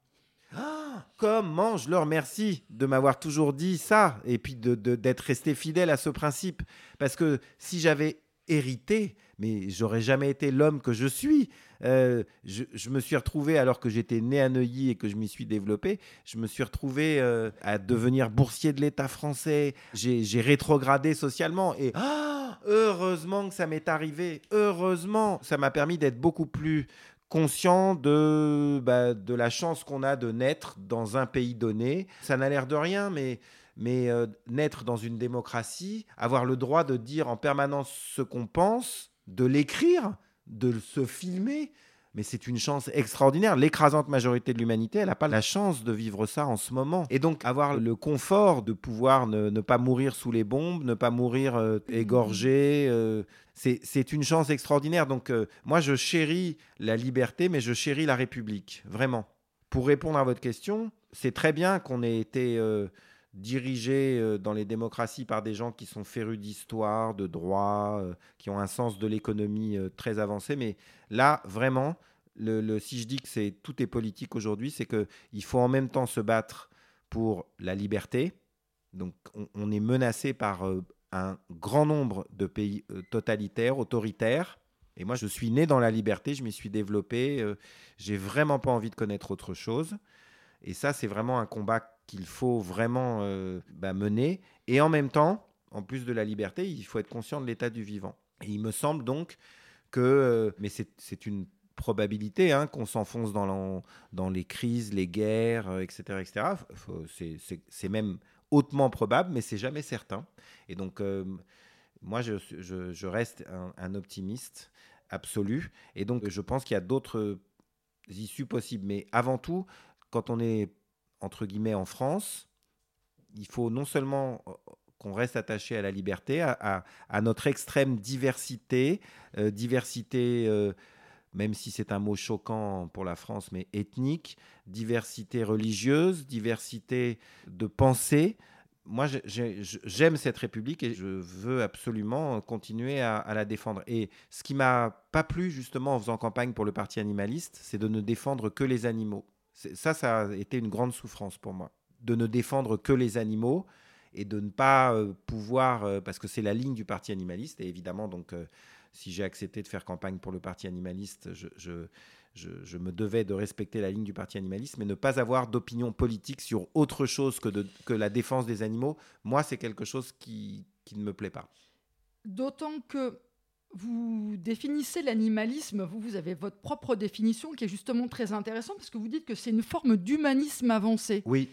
Ah, comment je leur remercie de m'avoir toujours dit ça et puis de- de- d'être resté fidèle à ce principe. Parce que si j'avais hérité, mais j'aurais jamais été l'homme que je suis. Euh, je, me suis retrouvé, alors que j'étais né à Neuilly et que je m'y suis développé, je me suis retrouvé euh, à devenir boursier de l'État français. J'ai rétrogradé socialement. Et ah, heureusement que ça m'est arrivé. Heureusement, ça m'a permis d'être beaucoup plus conscient de, bah, de la chance qu'on a de naître dans un pays donné. Ça n'a l'air de rien, mais, mais euh, naître dans une démocratie, avoir le droit de dire en permanence ce qu'on pense, de l'écrire, de se filmer, mais c'est une chance extraordinaire. L'écrasante majorité de l'humanité, elle n'a pas la chance de vivre ça en ce moment. Et donc avoir le confort de pouvoir ne, pas mourir sous les bombes, ne pas mourir euh, égorgé, euh, c'est une chance extraordinaire. Donc euh, moi, je chéris la liberté, mais je chéris la République, vraiment. Pour répondre à votre question, c'est très bien qu'on ait été dirigé dans les démocraties par des gens qui sont férus d'histoire, de droit, qui ont un sens de l'économie très avancé, mais Là, vraiment, si je dis que tout est politique aujourd'hui, c'est qu'il faut en même temps se battre pour la liberté. Donc, on, est menacé par euh, un grand nombre de pays euh, totalitaires, autoritaires. Et moi, je suis né dans la liberté, je m'y suis développé. Euh, j'ai vraiment pas envie de connaître autre chose. Et ça, c'est vraiment un combat qu'il faut vraiment bah, mener. Et en même temps, en plus de la liberté, il faut être conscient de l'état du vivant. Et il me semble donc que, euh, mais c'est une probabilité hein, qu'on s'enfonce dans, les crises, les guerres, etc. Euh, etc. C'est même hautement probable, mais c'est jamais certain. Et donc, euh, moi, je, reste un, optimiste absolu. Et donc, je pense qu'il y a d'autres issues possibles. Mais avant tout, quand on est, entre guillemets, en France, il faut non seulement qu'on reste attaché à la liberté, à, notre extrême diversité, euh, diversité, euh, même si c'est un mot choquant pour la France, mais ethnique, diversité religieuse, diversité de pensée. Moi, j'aime cette République et je veux absolument continuer à, à la défendre. Et ce qui m'a pas plu justement en faisant campagne pour le Parti animaliste, c'est de ne défendre que les animaux. Ça, ça a été une grande souffrance pour moi, de ne défendre que les animaux et de ne pas euh, pouvoir, euh, parce que c'est la ligne du Parti animaliste, et évidemment, donc, euh, si j'ai accepté de faire campagne pour le Parti animaliste, je, me devais de respecter la ligne du Parti animaliste, mais ne pas avoir d'opinion politique sur autre chose que la défense des animaux, moi, c'est quelque chose qui, qui ne me plaît pas. D'autant que vous définissez l'animalisme, vous, vous avez votre propre définition qui est justement très intéressante parce que vous dites que c'est une forme d'humanisme avancé. Oui.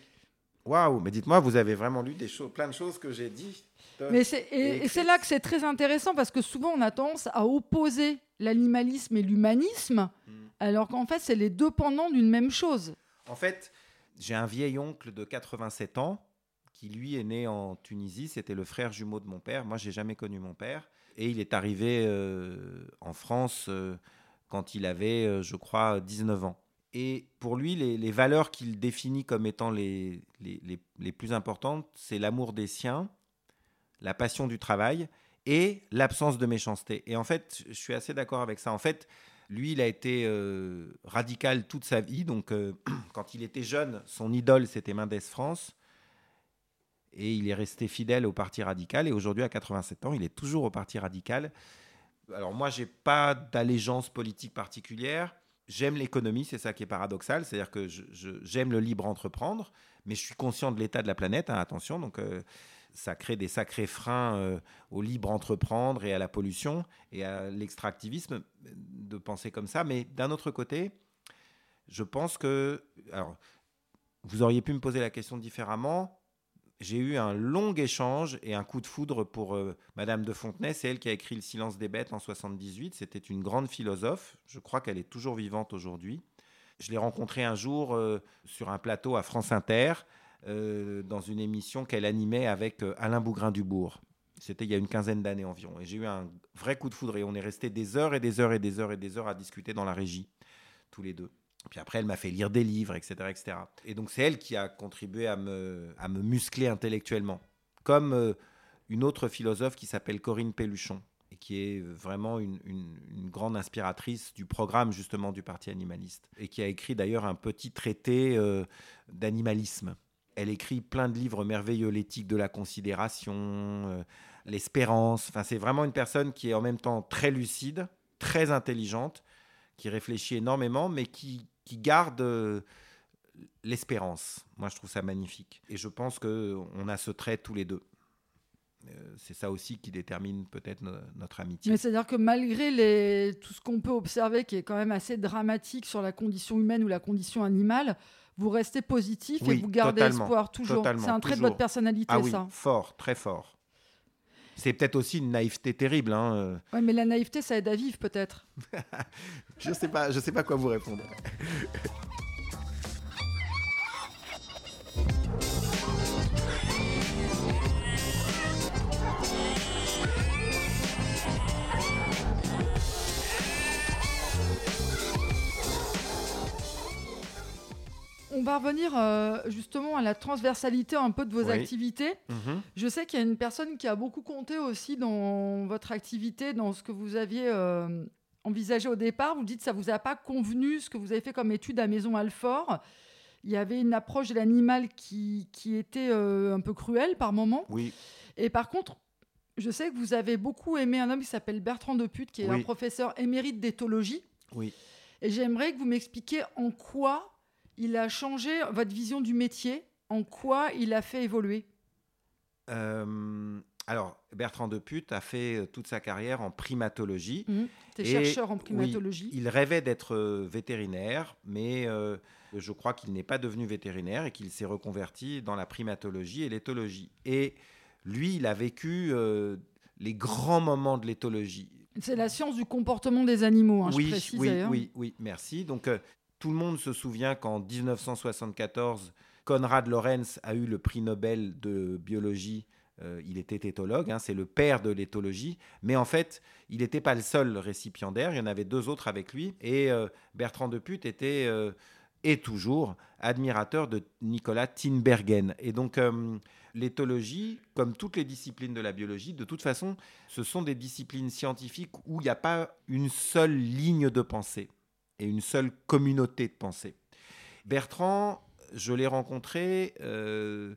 Waouh, mais dites-moi, vous avez vraiment lu des choses, plein de choses que j'ai dit. Mais et, c'est là que c'est très intéressant parce que souvent on a tendance à opposer l'animalisme et l'humanisme, hmm. alors qu'en fait c'est les deux pendants d'une même chose. En fait, j'ai un vieil oncle de 87 ans qui lui est né en Tunisie, c'était le frère jumeau de mon père. Moi, j'ai jamais connu mon père et il est arrivé euh, en France euh, quand il avait, euh, je crois, 19 ans. Et pour lui, les, valeurs qu'il définit comme étant les, les, plus importantes, c'est l'amour des siens, la passion du travail et l'absence de méchanceté. Et en fait, je suis assez d'accord avec ça. En fait, lui, il a été radical toute sa vie. Donc, quand il était jeune, son idole, c'était Mendes France. Et il est resté fidèle au Parti radical. Et aujourd'hui, à 87 ans, il est toujours au Parti radical. Alors, moi, j'ai pas d'allégeance politique particulière. J'aime l'économie, c'est ça qui est paradoxal, c'est-à-dire que j'aime le libre entreprendre, mais je suis conscient de l'état de la planète, hein, attention, donc euh, ça crée des sacrés freins euh, au libre entreprendre et à la pollution et à l'extractivisme de penser comme ça, mais d'un autre côté, je pense que, alors, vous auriez pu me poser la question différemment, j'ai eu un long échange et un coup de foudre pour euh, Madame de Fontenay. C'est elle qui a écrit Le silence des bêtes en 78. C'était une grande philosophe. Je crois qu'elle est toujours vivante aujourd'hui. Je l'ai rencontrée un jour euh, sur un plateau à France Inter, euh, dans une émission qu'elle animait avec Alain Bougrain-Dubourg. C'était il y a une quinzaine d'années environ. Et j'ai eu un vrai coup de foudre et on est resté des heures et des heures et des heures et des heures à discuter dans la régie, tous les deux. Puis après, elle m'a fait lire des livres, etc. etc. Et donc, c'est elle qui a contribué à me, à me muscler intellectuellement. Comme euh, une autre philosophe qui s'appelle Corinne Pelluchon, et qui est vraiment une, une, grande inspiratrice du programme, justement, du Parti animaliste. Et qui a écrit d'ailleurs un petit traité euh, d'animalisme. Elle écrit plein de livres merveilleux, l'éthique de la considération, euh, l'espérance. Enfin, c'est vraiment une personne qui est en même temps très lucide, très intelligente, qui réfléchit énormément, mais qui, qui garde euh, l'espérance. Moi, je trouve ça magnifique. Et je pense qu'on a ce trait tous les deux. c'est ça aussi qui détermine peut-être notre amitié. Mais c'est-à-dire que malgré les, tout ce qu'on peut observer, qui est quand même assez dramatique sur la condition humaine ou la condition animale, vous restez positif et vous gardez espoir toujours. C'est un trait de votre personnalité, ah oui, ça. Fort, très fort. C'est peut-être aussi une naïveté terrible. Hein. Euh. Oui, mais la naïveté, ça aide à vivre, peut-être. je ne sais, pas, je sais pas quoi vous répondre. On va revenir euh, justement à la transversalité un peu de vos activités. Mhm. Je sais qu'il y a une personne qui a beaucoup compté aussi dans votre activité, dans ce que vous aviez euh, envisagé au départ. Vous dites que ça ne vous a pas convenu ce que vous avez fait comme étude à Maison Alfort. Il y avait une approche de l'animal qui, qui, était euh, un peu cruelle par moment. Oui. Et par contre, je sais que vous avez beaucoup aimé un homme qui s'appelle Bertrand Deput, qui est un professeur émérite d'éthologie. Oui. Et j'aimerais que vous m'expliquiez en quoi il a changé votre vision du métier En quoi il a fait évoluer? Euh, alors, Bertrand Deput a fait euh, toute sa carrière en primatologie. Mmh, chercheur en primatologie. il rêvait d'être euh, vétérinaire, mais je crois qu'il n'est pas devenu vétérinaire et qu'il s'est reconverti dans la primatologie et l'éthologie. Et lui, il a vécu les grands moments de l'éthologie. C'est la science du comportement des animaux, hein, oui, je précise. Oui, oui, oui, merci. Donc, tout le monde se souvient qu'en 1974, Konrad Lorenz a eu le prix Nobel de biologie. Euh, il était éthologue, hein, c'est le père de l'éthologie. Mais en fait, il n'était pas le seul récipiendaire. Il y en avait deux autres avec lui. Et euh, Bertrand Deput était euh, et toujours admirateur de Nicolas Tinbergen. Et donc, l'éthologie, comme toutes les disciplines de la biologie, de toute façon, ce sont des disciplines scientifiques où il n'y a pas une seule ligne de pensée et une seule communauté de pensée. Bertrand, je l'ai rencontré euh,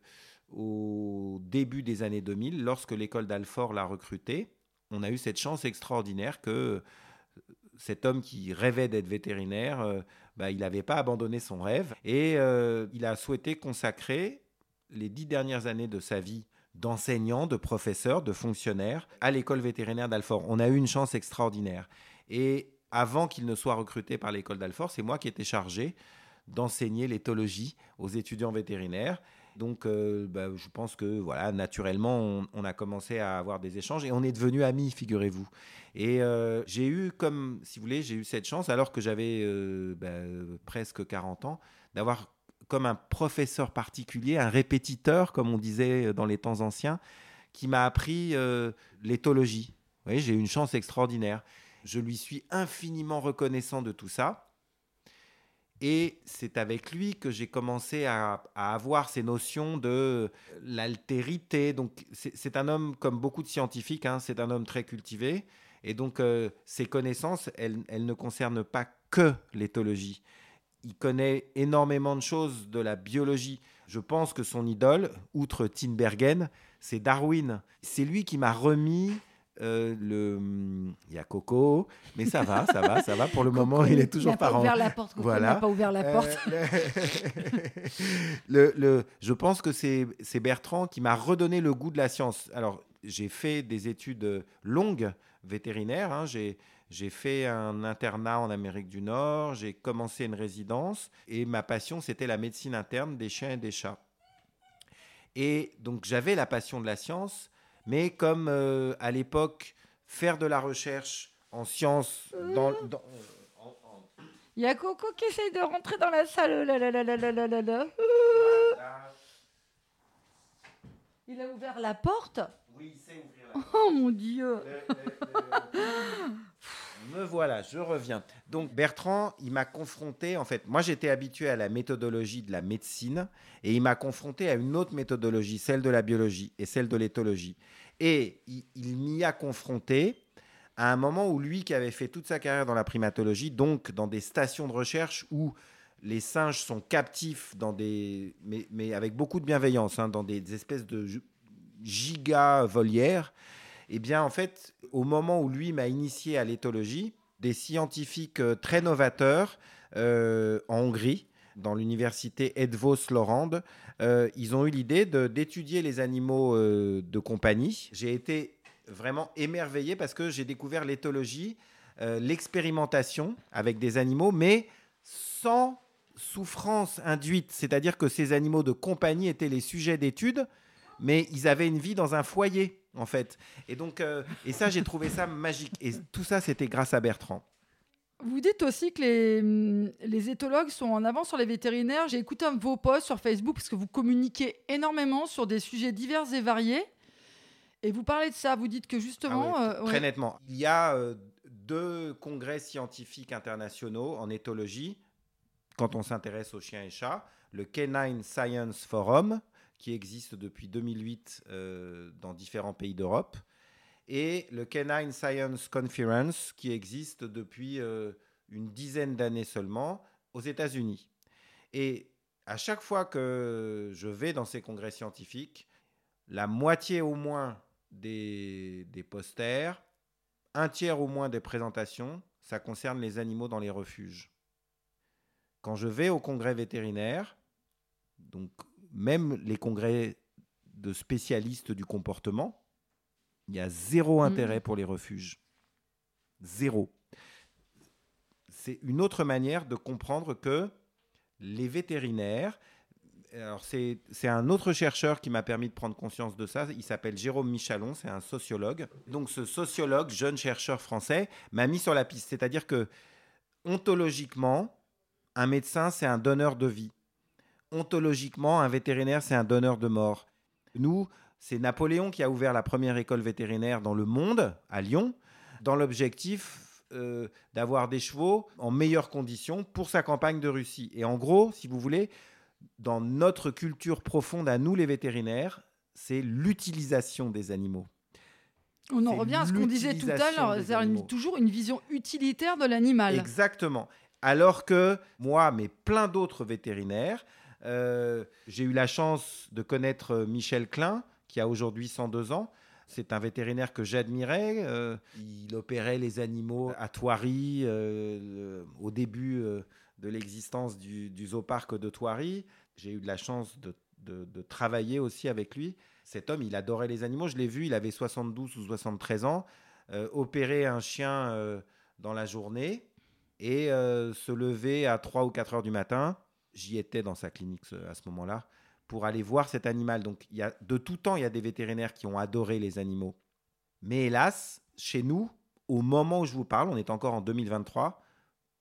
au début des années 2000, lorsque l'école d'Alfort l'a recruté. On a eu cette chance extraordinaire que cet homme qui rêvait d'être vétérinaire, euh, bah, il n'avait pas abandonné son rêve et euh, il a souhaité consacrer les dix dernières années de sa vie d'enseignant, de professeur, de fonctionnaire à l'école vétérinaire d'Alfort. On a eu une chance extraordinaire. Et avant qu'il ne soit recruté par l'école d'Alfort, c'est moi qui étais chargé d'enseigner l'éthologie aux étudiants vétérinaires. Donc, euh, bah, je pense que voilà, naturellement, on, a commencé à avoir des échanges et on est devenus amis, figurez-vous. Et euh, j'ai eu, comme si vous voulez, j'ai eu cette chance, alors que j'avais euh, bah, presque 40 ans, d'avoir comme un professeur particulier, un répétiteur, comme on disait dans les temps anciens, qui m'a appris l'éthologie. J'ai eu une chance extraordinaire. Je lui suis infiniment reconnaissant de tout ça. Et c'est avec lui que j'ai commencé à, avoir ces notions de l'altérité. Donc, c'est un homme, comme beaucoup de scientifiques, hein, c'est un homme très cultivé. Et donc, euh, ses connaissances, elles, ne concernent pas que l'éthologie. Il connaît énormément de choses de la biologie. Je pense que son idole, outre Tinbergen, c'est Darwin. C'est lui qui m'a remis euh, le... Il y a Coco, mais ça va, ça va, ça va. Pour le moment, il est toujours pas ouvert la porte. Coco voilà. n'a pas ouvert la porte. Euh, le, le, je pense que c'est Bertrand qui m'a redonné le goût de la science. Alors, j'ai fait des études longues vétérinaires. Hein. J'ai fait un internat en Amérique du Nord. J'ai commencé une résidence. Et ma passion, c'était la médecine interne des chiens et des chats. Et donc, j'avais la passion de la science mais comme euh, à l'époque, faire de la recherche en sciences dans, dans il y a Coco qui essaye de rentrer dans la salle. Il a ouvert la porte Oui, il sait ouvrir la porte. Oh mon Dieu Me voilà, je reviens. Donc Bertrand, il m'a confronté, en fait, moi j'étais habitué à la méthodologie de la médecine et il m'a confronté à une autre méthodologie, celle de la biologie et celle de l'éthologie. Et il, m'y a confronté à un moment où lui, qui avait fait toute sa carrière dans la primatologie, donc dans des stations de recherche où les singes sont captifs, dans des, mais, avec beaucoup de bienveillance, hein, dans des, espèces de giga volières, eh bien, en fait, au moment où lui m'a initié à l'éthologie, des scientifiques euh, très novateurs euh, en Hongrie dans l'université Edvos-Lorande, euh, ils ont eu l'idée d'étudier les animaux de compagnie. J'ai été vraiment émerveillé parce que j'ai découvert l'éthologie, l'expérimentation avec des animaux, mais sans souffrance induite. C'est-à-dire que ces animaux de compagnie étaient les sujets d'étude, mais ils avaient une vie dans un foyer, en fait. Et donc, et ça, j'ai trouvé ça magique. Et tout ça, c'était grâce à Bertrand. Vous dites aussi que les, hum, les éthologues sont en avance sur les vétérinaires. J'ai écouté un de vos posts sur Facebook parce que vous communiquez énormément sur des sujets divers et variés. Et vous parlez de ça, vous dites que justement... Ah euh, très nettement. Il y a euh, deux congrès scientifiques internationaux en éthologie quand on s'intéresse aux chiens et chats. Le Canine Science Forum, qui existe depuis 2008 euh, dans différents pays d'Europe, et le Canine Science Conference qui existe depuis euh, une dizaine d'années seulement aux États-Unis. Et à chaque fois que je vais dans ces congrès scientifiques, la moitié au moins des, des posters, un tiers au moins des présentations, ça concerne les animaux dans les refuges. Quand je vais au congrès vétérinaire, donc même les congrès de spécialistes du comportement, il y a zéro mm. intérêt pour les refuges. Zéro. C'est une autre manière de comprendre que les vétérinaires, alors c'est, un autre chercheur qui m'a permis de prendre conscience de ça, il s'appelle Jérôme Michalon, c'est un sociologue. Donc ce sociologue, jeune chercheur français, m'a mis sur la piste. C'est-à-dire que ontologiquement, un médecin, c'est un donneur de vie. Ontologiquement, un vétérinaire, c'est un donneur de mort. Nous, c'est Napoléon qui a ouvert la première école vétérinaire dans le monde, à Lyon, dans l'objectif euh, d'avoir des chevaux en meilleures conditions pour sa campagne de Russie. Et en gros, si vous voulez, dans notre culture profonde à nous les vétérinaires, c'est l'utilisation des animaux. On en revient à ce qu'on disait tout à l'heure, c'est toujours une vision utilitaire de l'animal. Exactement. Alors que moi, mais plein d'autres vétérinaires, j'ai eu la chance de connaître Michel Klein, qui a aujourd'hui 102 ans. C'est un vétérinaire que j'admirais. Euh, il opérait les animaux à Thoiry euh, au début euh, de l'existence du, du zooparc de Thoiry. J'ai eu de la chance de, de, travailler aussi avec lui. Cet homme, il adorait les animaux. Je l'ai vu, il avait 72 ou 73 ans, opérer un chien dans la journée et se lever à 3 ou 4 heures du matin. J'y étais dans sa clinique à ce moment-là pour aller voir cet animal. Donc, il y a, de tout temps, il y a des vétérinaires qui ont adoré les animaux. Mais hélas, chez nous, au moment où je vous parle, on est encore en 2023,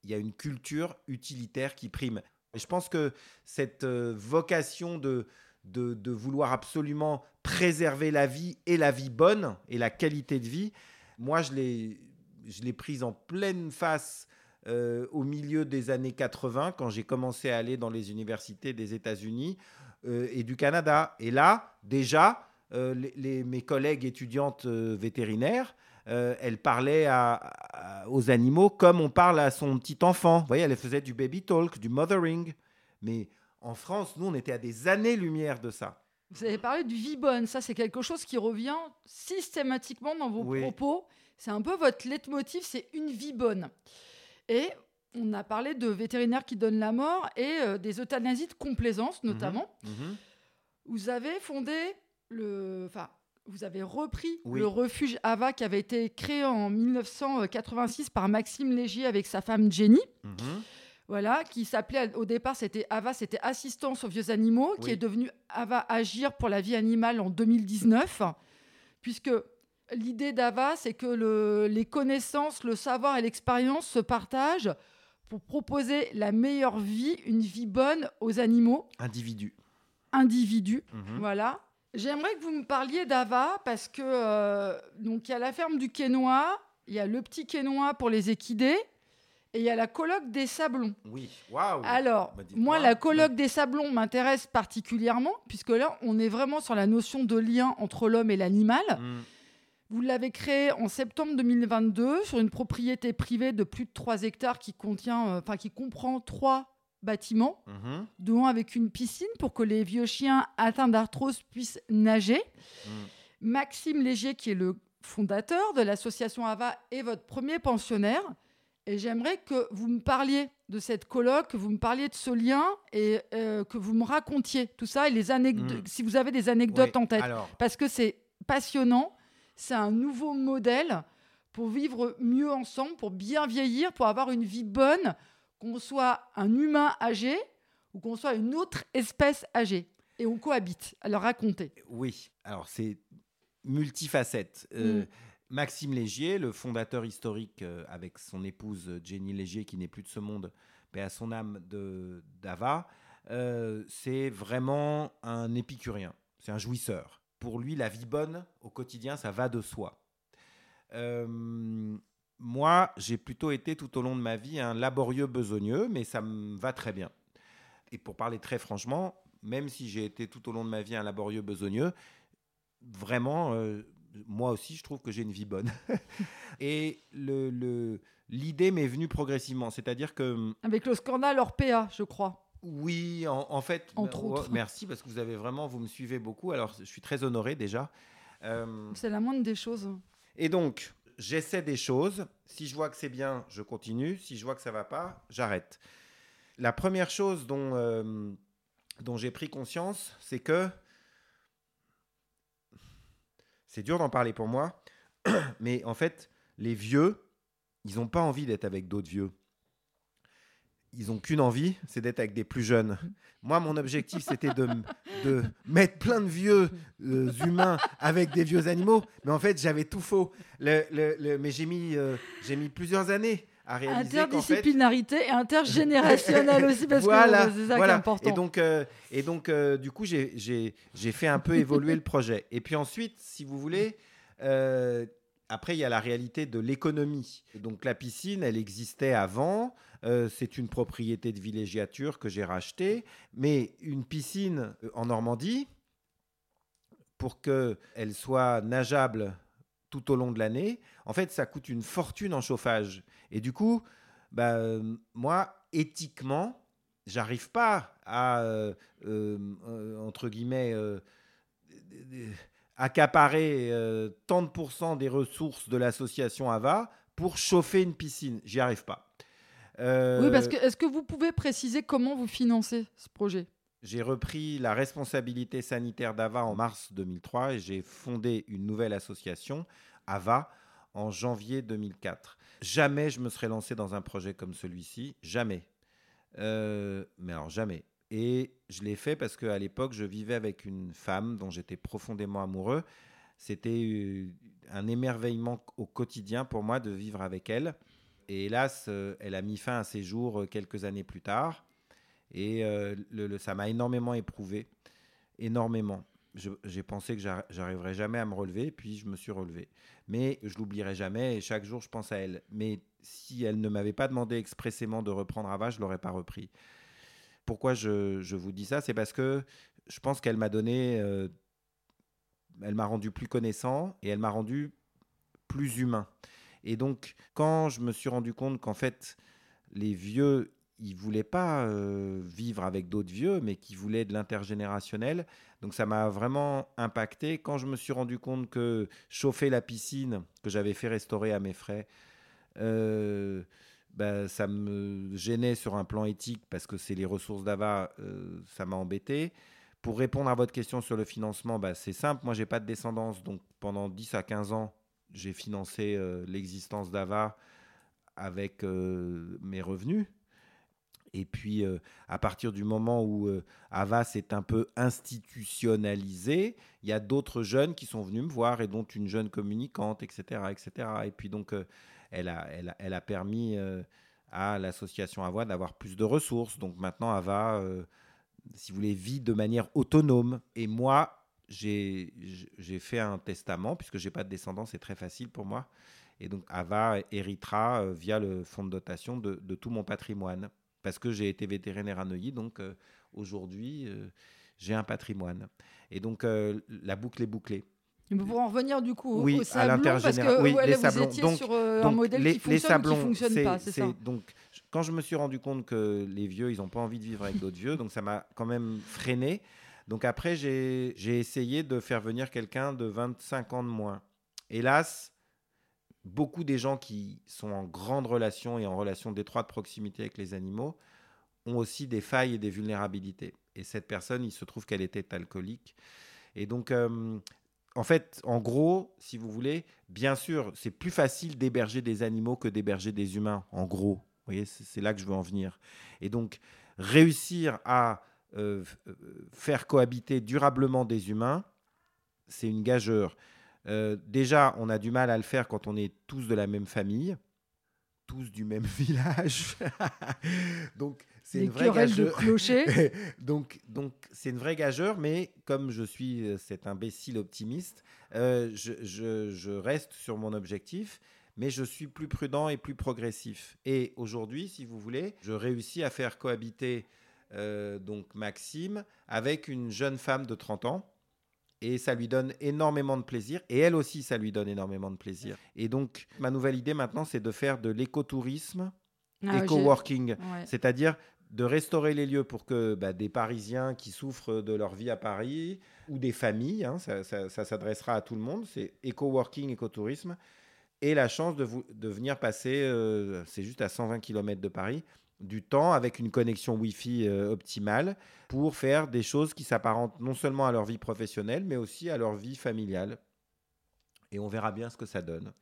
il y a une culture utilitaire qui prime. Et je pense que cette euh, vocation de, de, vouloir absolument préserver la vie et la vie bonne et la qualité de vie, moi, je l'ai, je l'ai prise en pleine face euh, au milieu des années 80, quand j'ai commencé à aller dans les universités des États-Unis, euh, et du Canada. Et là, déjà, euh, les, mes collègues étudiantes vétérinaires, elles parlaient aux animaux comme on parle à son petit enfant. Vous voyez, elles faisaient du baby talk, du mothering. Mais en France, nous, on était à des années-lumière de ça. Vous avez parlé du Vibonne, ça c'est quelque chose qui revient systématiquement dans vos propos. C'est un peu votre leitmotiv, c'est une Vibonne. Et on a parlé de vétérinaires qui donnent la mort et euh, des euthanasies de complaisance, mhm. notamment. Mhm. Vous avez fondé le. Enfin, vous avez repris le refuge Ava qui avait été créé en 1986 par Maxime Légier avec sa femme Jenny. Mhm. Voilà, qui s'appelait au départ, c'était Ava, c'était Assistance aux vieux animaux, qui est devenu Ava Agir pour la vie animale en 2019, puisque l'idée d'Ava, c'est que les connaissances, le savoir et l'expérience se partagent pour proposer la meilleure vie, une vie bonne aux animaux. Individus. Individus, mhm. voilà. J'aimerais que vous me parliez d'Ava parce que euh, donc il y a la ferme du Quénois, il y a le petit Quénois pour les équidés et il y a la colloque des Sablons. Oui, waouh. Alors, bah, moi, la colloque des Sablons m'intéresse particulièrement puisque là, on est vraiment sur la notion de lien entre l'homme et l'animal. Mm. Vous l'avez créé en septembre 2022 sur une propriété privée de plus de 3 hectares qui, contient, euh, enfin, qui comprend trois bâtiments, mhm. dont avec une piscine pour que les vieux chiens atteints d'arthrose puissent nager. Mhm. Maxime Léger, qui est le fondateur de l'association AVA, est votre premier pensionnaire. Et j'aimerais que vous me parliez de cette colloque, que vous me parliez de ce lien et euh, que vous me racontiez tout ça et les anecdotes, Mm. si vous avez des anecdotes Oui, en tête. Alors, Parce que c'est passionnant, c'est un nouveau modèle pour vivre mieux ensemble, pour bien vieillir, pour avoir une vie bonne, qu'on soit un humain âgé ou qu'on soit une autre espèce âgée. Et on cohabite. Alors racontez. oui, alors c'est multifacette. Euh, Mm. Maxime Légier, le fondateur historique euh, avec son épouse euh, Jenny Légier, qui n'est plus de ce monde, mais à son âme de d'Ava, euh, c'est vraiment un épicurien, c'est un jouisseur. Pour lui, la vie bonne au quotidien, ça va de soi. Euh, moi, j'ai plutôt été tout au long de ma vie un laborieux besogneux, mais ça me va très bien. Et pour parler très franchement, même si j'ai été tout au long de ma vie un laborieux besogneux, vraiment, euh, moi aussi, je trouve que j'ai une vie bonne. Et l'idée m'est venue progressivement. C'est-à-dire que, Avec le scandale Orpea, je crois. Oui, en, en fait, Entre autres. merci parce que vous avez vraiment, vous me suivez beaucoup. Alors, je suis très honoré déjà. Euh, C'est la moindre des choses. et donc, j'essaie des choses. Si je vois que c'est bien, je continue. Si je vois que ça va pas, j'arrête. La première chose dont, euh, dont j'ai pris conscience, c'est que c'est dur d'en parler pour moi, mais en fait, les vieux, ils n'ont pas envie d'être avec d'autres vieux. Ils n'ont qu'une envie, c'est d'être avec des plus jeunes. Moi, mon objectif, c'était de, mettre plein de vieux euh, humains avec des vieux animaux, mais en fait, j'avais tout faux. Le- le- le- mais j'ai mis, euh, j'ai mis plusieurs années à réaliser fait, Interdisciplinarité et intergénérationnelle aussi, parce voilà, que c'est ça voilà. qui est important. Et donc, euh, et donc du coup, j'ai- fait un peu évoluer le projet. Et puis ensuite, si vous voulez, après, il y a la réalité de l'économie. Donc, la piscine, elle existait avant. Euh, c'est une propriété de villégiature que j'ai rachetée. Mais une piscine euh, en Normandie, pour qu'elle soit nageable tout au long de l'année, en fait, ça coûte une fortune en chauffage. Et du coup, bah, euh, moi, éthiquement, j'arrive pas à, entre guillemets, accaparer euh, tant de pourcents des ressources de l'association AVA pour chauffer une piscine. J'y arrive pas. Euh, Oui, parce que est-ce que vous pouvez préciser comment vous financez ce projet? J'ai repris la responsabilité sanitaire d'AVA en mars 2003 et j'ai fondé une nouvelle association, AVA, en janvier 2004. Jamais je me serais lancé dans un projet comme celui-ci, jamais. Euh, mais alors jamais. Et je l'ai fait parce qu'à l'époque, je vivais avec une femme dont j'étais profondément amoureux. C'était euh, un émerveillement au quotidien pour moi de vivre avec elle. Et hélas, euh, elle a mis fin à ses jours euh, quelques années plus tard. Et euh, ça m'a énormément éprouvé. Énormément. J'ai pensé que j'ar- j'arriverais jamais à me relever, puis je me suis relevé. Mais je l'oublierai jamais et chaque jour je pense à elle. Mais si elle ne m'avait pas demandé expressément de reprendre Ava, je l'aurais pas repris. Pourquoi je, vous dis ça? C'est parce que je pense qu'elle m'a donné, elle m'a rendu plus connaissant et elle m'a rendu plus humain. Et donc, quand je me suis rendu compte qu'en fait, les vieux, ils voulaient pas euh, vivre avec d'autres vieux, mais qui voulaient de l'intergénérationnel. Donc ça m'a vraiment impacté. Quand je me suis rendu compte que chauffer la piscine, que j'avais fait restaurer à mes frais, euh, bah, ça me gênait sur un plan éthique parce que c'est les ressources d'AVA, euh, ça m'a embêté. Pour répondre à votre question sur le financement, bah, c'est simple. Moi, j'ai pas de descendance. Donc pendant 10 à 15 ans, j'ai financé euh, l'existence d'AVA avec euh, mes revenus. Et puis, euh, à partir du moment où Ava s'est un peu institutionnalisé, il y a d'autres jeunes qui sont venus me voir, et dont une jeune communicante, etc. etc. Et puis, donc, elle, a, elle, a, elle a permis à l'association Ava d'avoir plus de ressources. Donc, maintenant, Ava, si vous voulez, vit de manière autonome. Et moi, j'ai fait un testament, puisque j'ai pas de descendants, c'est très facile pour moi. Et donc, Ava héritera euh, via le fonds de dotation de, de tout mon patrimoine parce que j'ai été vétérinaire à Neuilly, donc euh, aujourd'hui, euh, j'ai un patrimoine. Et donc, la boucle est bouclée. Mais Pour en revenir du coup Oui, au à parce que oui, ouais, les là, vous sablons. étiez Donc- sur un donc, modèle les, qui fonctionne les sablons, ou qui fonctionne c'est- pas, c'est ça Donc, quand je me suis rendu compte que les vieux, ils n'ont pas envie de vivre avec d'autres vieux, donc ça m'a quand même freiné. Donc après, j'ai essayé de faire venir quelqu'un de 25 ans de moins. Hélas, beaucoup des gens qui sont en grande relation et en relation d'étroite proximité avec les animaux ont aussi des failles et des vulnérabilités. Et cette personne, il se trouve qu'elle était alcoolique. Et donc, euh, en fait, en gros, si vous voulez, bien sûr, c'est plus facile d'héberger des animaux que d'héberger des humains, en gros. Vous voyez, c'est là que je veux en venir. Et donc, réussir à euh, euh, faire cohabiter durablement des humains, c'est une gageure. Euh, déjà, on a du mal à le faire quand on est tous de la même famille, tous du même village. donc, c'est une vraie gageure. donc, donc c'est une vraie gageure, mais comme je suis cet imbécile optimiste, euh, je, je, je, reste sur mon objectif, mais je suis plus prudent et plus progressif. Et aujourd'hui, si vous voulez, je réussis à faire cohabiter donc Maxime avec une jeune femme de 30 ans et ça lui donne énormément de plaisir. Et elle aussi, ça lui donne énormément de plaisir. Et donc, ma nouvelle idée maintenant, c'est de faire de l'écotourisme, ah, éco-working. C'est-à-dire de restaurer les lieux pour que bah, des Parisiens qui souffrent de leur vie à Paris ou des familles, hein, ça, s'adressera à tout le monde, c'est éco-working, écotourisme, et la chance de, vous, de venir passer, euh, c'est juste à 120 km de Paris, du temps avec une connexion Wi-Fi euh, optimale pour faire des choses qui s'apparentent non seulement à leur vie professionnelle, mais aussi à leur vie familiale. Et on verra bien ce que ça donne.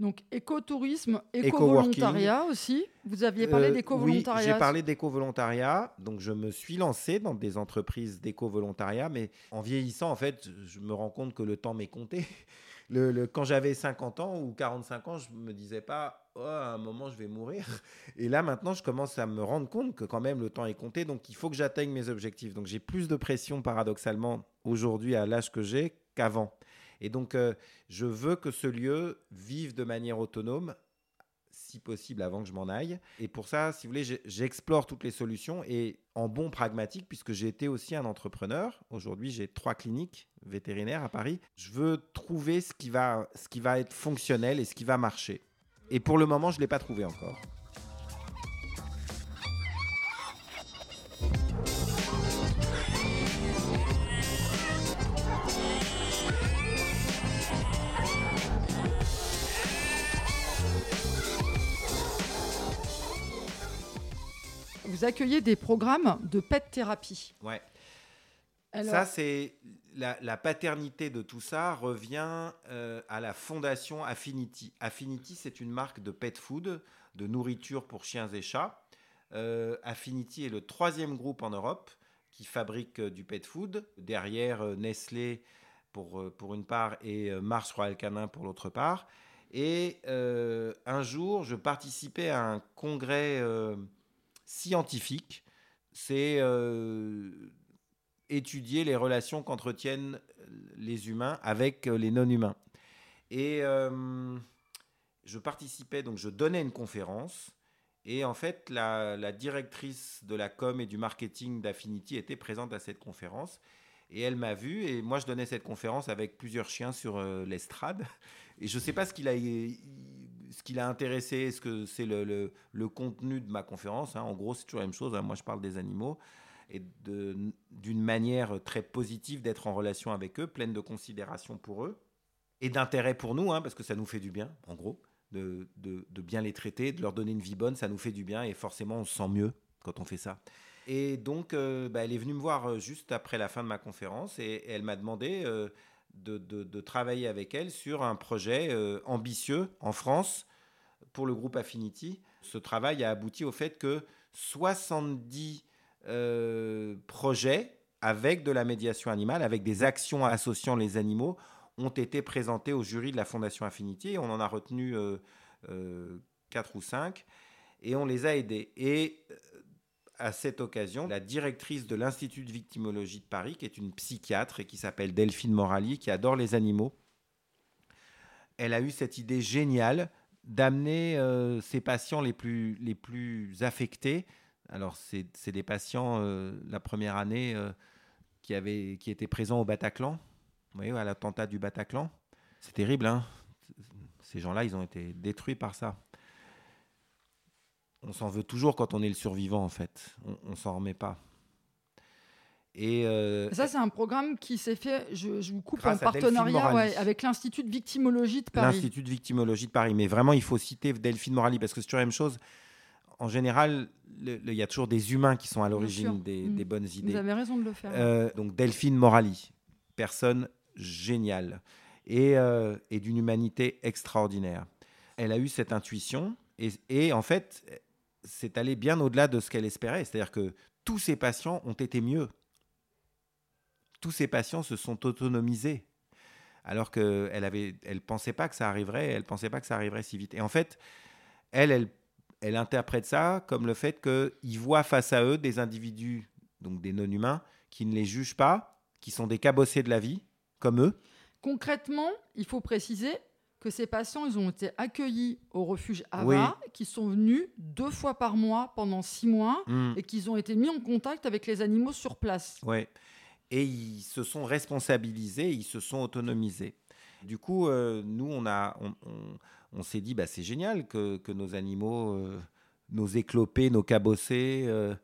Donc écotourisme, éco-volontariat aussi. Vous aviez parlé euh, d'éco-volontariat. Oui, j'ai parlé d'éco-volontariat. Donc je me suis lancé dans des entreprises d'éco-volontariat, mais en vieillissant, en fait, je me rends compte que le temps m'est compté. Le, quand j'avais 50 ans ou 45 ans, je me disais pas, oh, à un moment, je vais mourir. Et là, maintenant, je commence à me rendre compte que quand même, le temps est compté. Donc, il faut que j'atteigne mes objectifs. Donc, j'ai plus de pression, paradoxalement, aujourd'hui, à l'âge que j'ai, qu'avant. Et donc, euh, je veux que ce lieu vive de manière autonome, si possible avant que je m'en aille. Et pour ça, si vous voulez, j'explore toutes les solutions et en bon pragmatique, puisque j'ai été aussi un entrepreneur. Aujourd'hui, j'ai trois cliniques vétérinaires à Paris. Je veux trouver ce qui va, ce qui va être fonctionnel et ce qui va marcher. Et pour le moment, je ne l'ai pas trouvé encore. Vous accueillez des programmes de pet thérapie. Ouais. Ça, c'est la, paternité de tout ça revient euh, à la fondation Affinity. Affinity, c'est une marque de pet food, de nourriture pour chiens et chats. Euh, Affinity est le troisième groupe en Europe qui fabrique euh, du pet food, derrière Nestlé pour, pour une part et Mars Royal Canin pour l'autre part. Et un jour, je participais à un congrès scientifique, c'est euh, étudier les relations qu'entretiennent les humains avec euh, les non-humains. Et euh, je participais, donc je donnais une conférence. Et en fait, la, directrice de la com et du marketing d'Affinity était présente à cette conférence. Et elle m'a vu, et moi je donnais cette conférence avec plusieurs chiens sur l'estrade. Et je ne sais pas ce qu'il a, ce qui l'a intéressé, est-ce que c'est le, le, contenu de ma conférence hein. En gros, c'est toujours la même chose. Hein. Moi, je parle des animaux et d'une manière très positive d'être en relation avec eux, pleine de considération pour eux et d'intérêt pour nous, hein, parce que ça nous fait du bien, en gros, de, de, de, bien les traiter, de leur donner une vie bonne, ça nous fait du bien et forcément, on se sent mieux quand on fait ça. Et donc, euh, bah, elle est venue me voir euh, juste après la fin de ma conférence et, elle m'a demandé euh, de, travailler avec elle sur un projet ambitieux en France pour le groupe Affinity. Ce travail a abouti au fait que 70 euh, projets avec de la médiation animale, avec des actions associant les animaux, ont été présentés au jury de la Fondation Affinity. On en a retenu euh, euh, 4 ou 5 et on les a aidés. Et euh, à cette occasion, la directrice de l'Institut de victimologie de Paris, qui est une psychiatre et qui s'appelle Delphine Morali, qui adore les animaux, elle a eu cette idée géniale d'amener euh, ces patients les plus, les plus affectés. Alors, c'est des patients, euh, la première année, euh, qui, qui étaient présents au Bataclan, vous voyez, à l'attentat du Bataclan. C'est terrible, hein Ces gens-là, ils ont été détruits par ça. On s'en veut toujours quand on est le survivant, en fait. On, ne s'en remet pas. Et euh, Ça, c'est un programme qui s'est fait, je, je vous coupe, en partenariat ouais, avec l'Institut de victimologie de Paris. l'Institut de victimologie de Paris. Mais vraiment, il faut citer Delphine Morali parce que c'est toujours la même chose. En général, il y a toujours des humains qui sont à l'origine des, Mm. des bonnes Vous idées. avez raison de le faire. Euh, donc Delphine Morali, personne géniale et, euh, et d'une humanité extraordinaire. Elle a eu cette intuition et, et en fait, c'est allé bien au-delà de ce qu'elle espérait. C'est-à-dire que tous ses patients ont été mieux. Tous ses patients se sont autonomisés. Alors qu'elle avait, elle pensait pas que ça arriverait, elle pensait pas que ça arriverait si vite. Et en fait, elle, elle, elle interprète ça comme le fait qu'ils voient face à eux des individus, donc des non-humains, qui ne les jugent pas, qui sont des cabossés de la vie, comme eux. Concrètement, il faut préciser que ces patients, ils ont été accueillis au refuge Ava, Oui. qui sont venus deux fois par mois pendant six mois Mm. et qu'ils ont été mis en contact avec les animaux sur place. Ouais. Et ils se sont responsabilisés, ils se sont autonomisés. Du coup, euh, nous, on, a, on, on- on s'est dit, bah, c'est génial que, que nos animaux, euh, nos éclopés, nos cabossés, euh,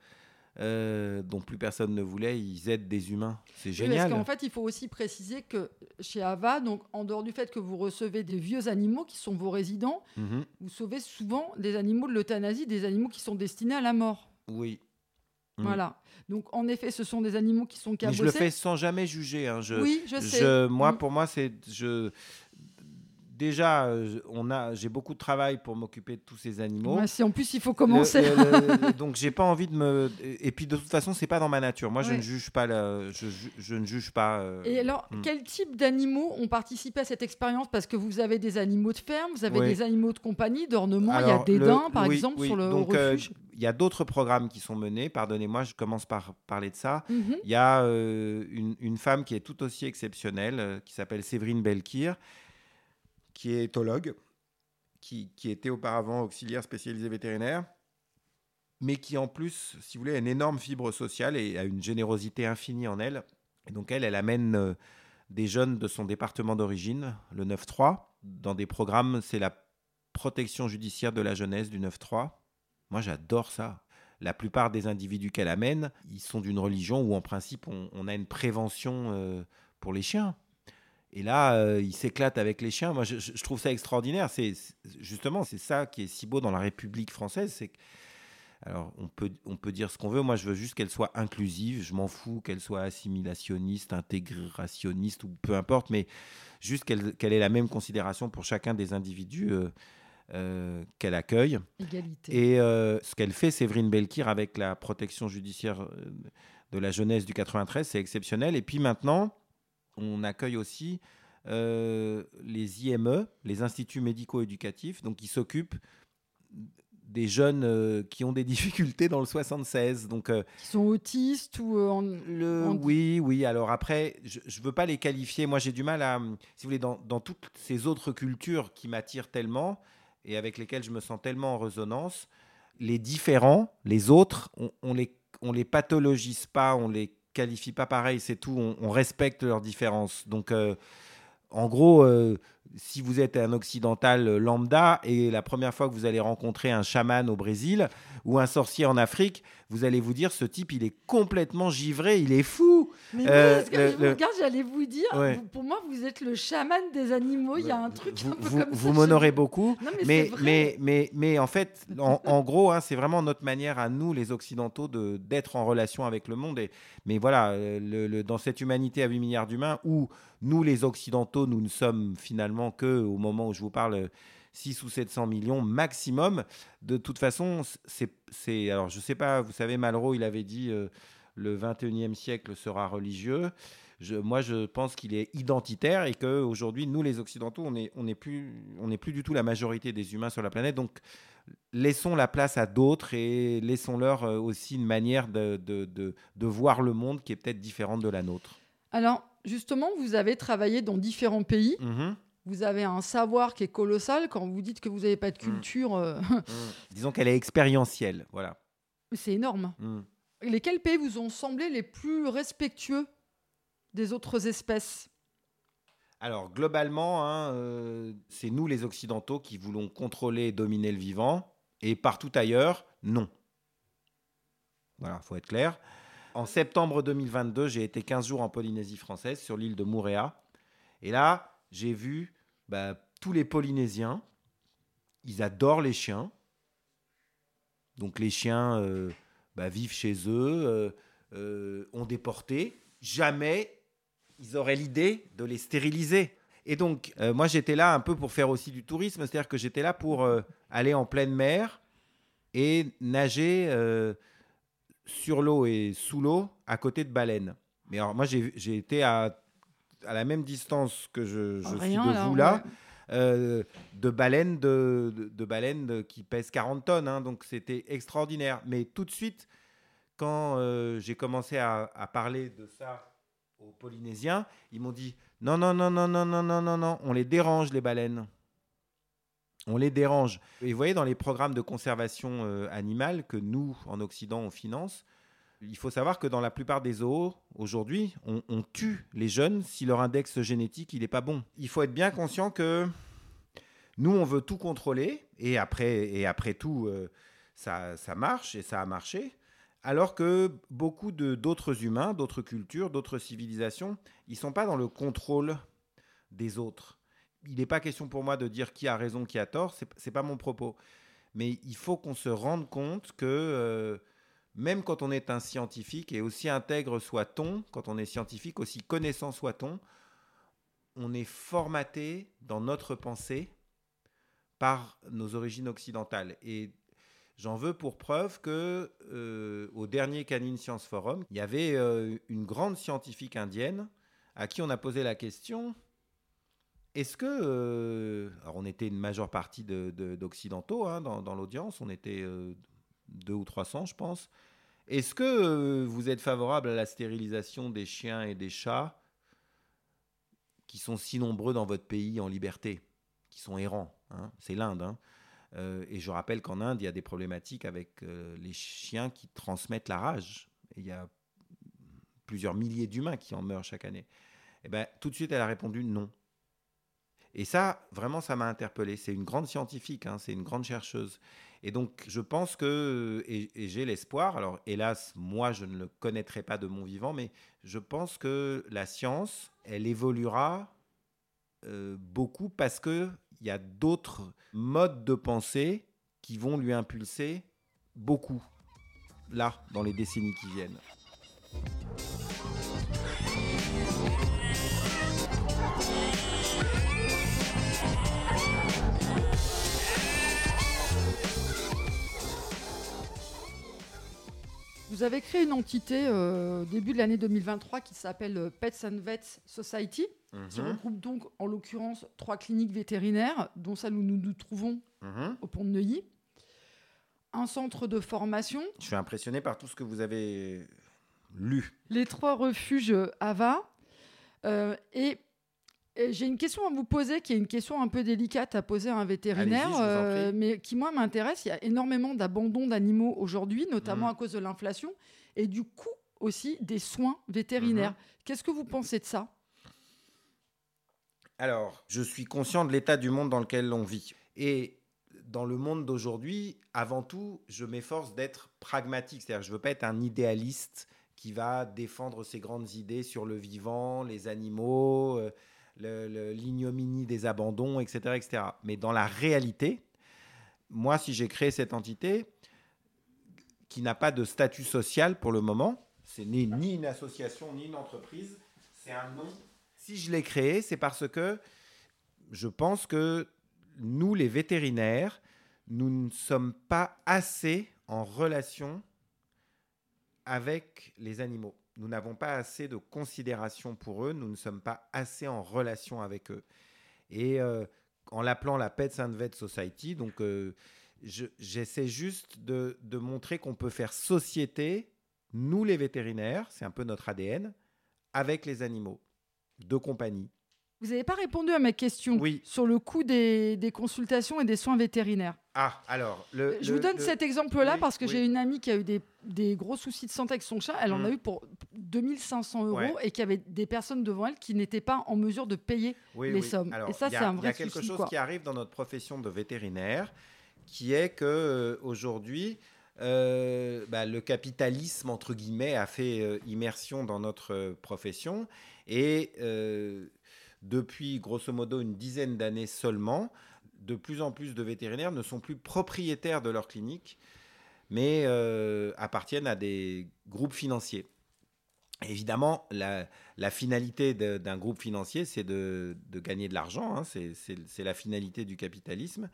euh, dont plus personne ne voulait, ils aident des humains. C'est Oui, génial. parce qu'en fait, il faut aussi préciser que chez Ava, donc en dehors du fait que vous recevez des vieux animaux qui sont vos résidents, Mhm. vous sauvez souvent des animaux de l'euthanasie, des animaux qui sont destinés à la mort. Oui. Mm. Voilà. Donc en effet, ce sont des animaux qui sont Mais cabossés. je le fais sans jamais juger. hein. Je, oui, je sais. Je- moi, Mm. pour moi, c'est je. Déjà, euh, on a, j'ai beaucoup de travail pour m'occuper de tous ces animaux. Ouais, si en plus il faut commencer. le- le- donc, j'ai pas envie de me. Et puis, de toute façon, c'est pas dans ma nature. Moi, je ne juge pas. la- Je, ne juge pas. euh, Et alors, Mm. quel type d'animaux ont participé à cette expérience? Parce que vous avez des animaux de ferme, vous avez Oui. des animaux de compagnie, d'ornement, il y a des le- daims, par oui, exemple, oui. sur le Donc, euh, refuge. Il y a d'autres programmes qui sont menés. Pardonnez-moi, je commence par parler de ça. Mhm. Il y a euh, une, une femme qui est tout aussi exceptionnelle, euh, qui s'appelle Séverine Belkir, qui est éthologue, qui, qui était auparavant auxiliaire spécialisé vétérinaire, mais qui en plus, si vous voulez, a une énorme fibre sociale et a une générosité infinie en elle. Et donc elle, elle amène euh, des jeunes de son département d'origine, le 9-3, dans des programmes, c'est la protection judiciaire de la jeunesse du 9-3. Moi, j'adore ça la plupart des individus qu'elle amène, ils sont d'une religion où en principe on, a une prévention euh, pour les chiens. Et là, euh, ils s'éclatent avec les chiens. Moi, je, trouve ça extraordinaire. C'est justement c'est ça qui est si beau dans la République française, c'est que alors, on peut, on peut dire ce qu'on veut. Moi, je veux juste qu'elle soit inclusive. Je m'en fous qu'elle soit assimilationniste, intégrationniste ou peu importe, mais juste qu'elle qu'elle ait la même considération pour chacun des individus euh, euh, qu'elle accueille. Égalité. Et euh, ce qu'elle fait, Séverine Belkir, avec la protection judiciaire de la jeunesse du 93, c'est exceptionnel. Et puis maintenant, on accueille aussi euh, les IME, les instituts médico-éducatifs, donc qui s'occupent des jeunes euh, qui ont des difficultés dans le 76. Donc, euh, Qui sont autistes ou en- le, En- oui, oui. Alors après, je ne veux pas les qualifier. Moi, j'ai du mal à, si vous voulez, dans, dans toutes ces autres cultures qui m'attirent tellement et avec lesquelles je me sens tellement en résonance, les différents, les autres, on, on les, on les pathologise pas, on les qualifie pas pareil, c'est tout. On, respecte leurs différences. Donc, euh, en gros, euh, si vous êtes un occidental lambda et la première fois que vous allez rencontrer un chaman au Brésil ou un sorcier en Afrique, vous allez vous dire ce type, il est complètement givré, il est fou. Mais Euh, oui, parce que le- regarde, j'allais vous dire, Ouais. vous- pour moi, vous êtes le chaman des animaux. Il y a un truc vous, un peu vous, comme vous m'honorez beaucoup. Non, mais, Mais, mais, mais, mais en fait, en, en gros, hein, c'est vraiment notre manière à nous, les Occidentaux, de, d'être en relation avec le monde. Et, mais voilà, euh, le- le- dans cette humanité à 8 milliards d'humains, où nous, les Occidentaux, nous ne sommes finalement que, au moment où je vous parle, 6 ou 700 millions maximum. De toute façon, c'est, c'est alors je sais pas, vous savez, Malraux, il avait dit euh, le 21e siècle sera religieux. Je, moi, je pense qu'il est identitaire et qu'aujourd'hui, nous, les Occidentaux, on n'est on n'est plus, on plus du tout la majorité des humains sur la planète. Donc, laissons la place à d'autres et laissons-leur euh, aussi une manière de, de, de, de voir le monde qui est peut-être différente de la nôtre. Alors, justement, vous avez travaillé dans différents pays. Mhm. Vous avez un savoir qui est colossal. Quand vous dites que vous n'avez pas de Mm. culture, euh, Mhm. Disons qu'elle est expérientielle. Voilà. c'est énorme. Lesquels pays vous ont semblé les plus respectueux des autres espèces? Alors, globalement, hein, euh, c'est nous, les Occidentaux, qui voulons contrôler et dominer le vivant. Et partout ailleurs, non. Voilà, faut être clair. en septembre 2022, j'ai été 15 jours en Polynésie française, sur l'île de Moorea. Et là, j'ai vu bah, tous les Polynésiens. Ils adorent les chiens. Donc les chiens euh, bah, vivent chez eux, euh, euh, ont déporté. Jamais ils auraient l'idée de les stériliser. Et donc, moi, j'étais là un peu pour faire aussi du tourisme, c'est-à-dire que j'étais là pour aller en pleine mer et nager sur l'eau et sous l'eau à côté de baleines. Mais alors, moi, j'ai été à, à, la même distance que je, je suis de vous là. Euh, de baleines, de, baleines qui pèsent 40 tonnes. Hein, donc c'était extraordinaire. Mais tout de suite, quand euh, j'ai commencé à, parler de ça aux Polynésiens, ils m'ont dit non, non, non, non, non, non, non, non, non, on les dérange, les baleines. On les dérange. Et vous voyez, dans les programmes de conservation euh, animale que nous, en Occident, on finance, il faut savoir que dans la plupart des zoos, aujourd'hui, on, tue les jeunes si leur index génétique n'est pas bon. Il faut être bien conscient que nous, on veut tout contrôler, et après, et après tout, euh, ça, ça marche, et ça a marché. Alors que beaucoup d'autres humains, d'autres cultures, d'autres civilisations, ils ne sont pas dans le contrôle des autres. Il n'est pas question pour moi de dire qui a raison, qui a tort, ce n'est pas mon propos. Mais il faut qu'on se rende compte que euh, même quand on est un scientifique, et aussi intègre soit-on, quand on est scientifique, aussi connaissant soit-on, on est formaté dans notre pensée par nos origines occidentales. Et j'en veux pour preuve que euh, au dernier Canine Science Forum, il y avait euh, une grande scientifique indienne à qui on a posé la question est-ce que, euh, alors on était une majeure partie d'occidentaux hein, dans, dans l'audience, on était deux ou 300 je pense, est-ce que euh, vous êtes favorable à la stérilisation des chiens et des chats qui sont si nombreux dans votre pays en liberté, qui sont errants hein? C'est l'Inde. Hein euh, et je rappelle qu'en Inde, il y a des problématiques avec euh, les chiens qui transmettent la rage. Il y a plusieurs milliers d'humains qui en meurent chaque année. Eh ben, tout de suite, elle a répondu non. Et ça, vraiment, ça m'a interpellé. C'est une grande scientifique, hein, c'est une grande chercheuse. Et donc, je pense que, et, j'ai l'espoir, alors hélas, moi, je ne le connaîtrai pas de mon vivant, mais je pense que la science, elle évoluera euh, beaucoup parce qu'il y a d'autres modes de pensée qui vont lui impulser beaucoup, là, dans les décennies qui viennent. Vous avez créé une entité euh, au début de l'année 2023 qui s'appelle euh, Pets and Vets Society, qui mhm. regroupe donc en l'occurrence trois cliniques vétérinaires, dont celle où nous nous trouvons mhm. au Pont de Neuilly, un centre de formation. Je suis impressionné par tout ce que vous avez lu. Les trois refuges AVA euh, et j'ai une question à vous poser, qui est une question un peu délicate à poser à un vétérinaire, euh, mais qui, moi, m'intéresse. Il y a énormément d'abandon d'animaux aujourd'hui, notamment mm. à cause de l'inflation, et du coût aussi des soins vétérinaires. Mm-hmm. Qu'est-ce que vous pensez de ça? Alors, je suis conscient de l'état du monde dans lequel on vit. Et dans le monde d'aujourd'hui, avant tout, je m'efforce d'être pragmatique. C'est-à-dire, je ne veux pas être un idéaliste qui va défendre ses grandes idées sur le vivant, les animaux. Euh, l'ignominie des abandons, etc., etc. Mais dans la réalité, moi, si j'ai créé cette entité, qui n'a pas de statut social pour le moment, c'est ni, ni une association, ni une entreprise, c'est un nom. Si je l'ai créé, c'est parce que je pense que nous, les vétérinaires, nous ne sommes pas assez en relation avec les animaux nous n'avons pas assez de considération pour eux, nous ne sommes pas assez en relation avec eux. Et euh, en l'appelant la Pets and Vet Society, donc euh, j'essaie juste de, de montrer qu'on peut faire société, nous les vétérinaires, c'est un peu notre ADN, avec les animaux de compagnie. Vous n'avez pas répondu à ma question sur le coût des, consultations et des soins vétérinaires. Ah, alors. Le, je vous donne cet exemple-là parce que j'ai une amie qui a eu des, gros soucis de santé avec son chat. Elle en a mm. eu pour 2500 euros et qui avait des personnes devant elle qui n'étaient pas en mesure de payer les sommes. et ça, c'est un vrai souci. Il y a quelque chose qui arrive dans notre profession de vétérinaire qui est que euh, aujourd'hui, euh, bah, le capitalisme, entre guillemets, a fait euh, immersion dans notre profession. Et depuis, grosso modo, une dizaine d'années seulement, de plus en plus de vétérinaires ne sont plus propriétaires de leur clinique, mais appartiennent à des groupes financiers. Évidemment, la, finalité d'un groupe financier, c'est de, gagner de l'argent. Hein. c'est la finalité du capitalisme.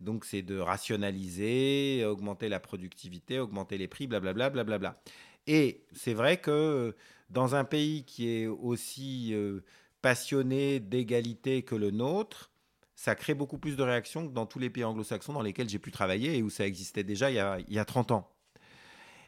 Donc, c'est de rationaliser, augmenter la productivité, augmenter les prix, blablabla. blablabla. Et c'est vrai que dans un pays qui est aussi euh, passionné d'égalité que le nôtre, ça crée beaucoup plus de réactions que dans tous les pays anglo-saxons dans lesquels j'ai pu travailler et où ça existait déjà il y a, il y a 30 ans.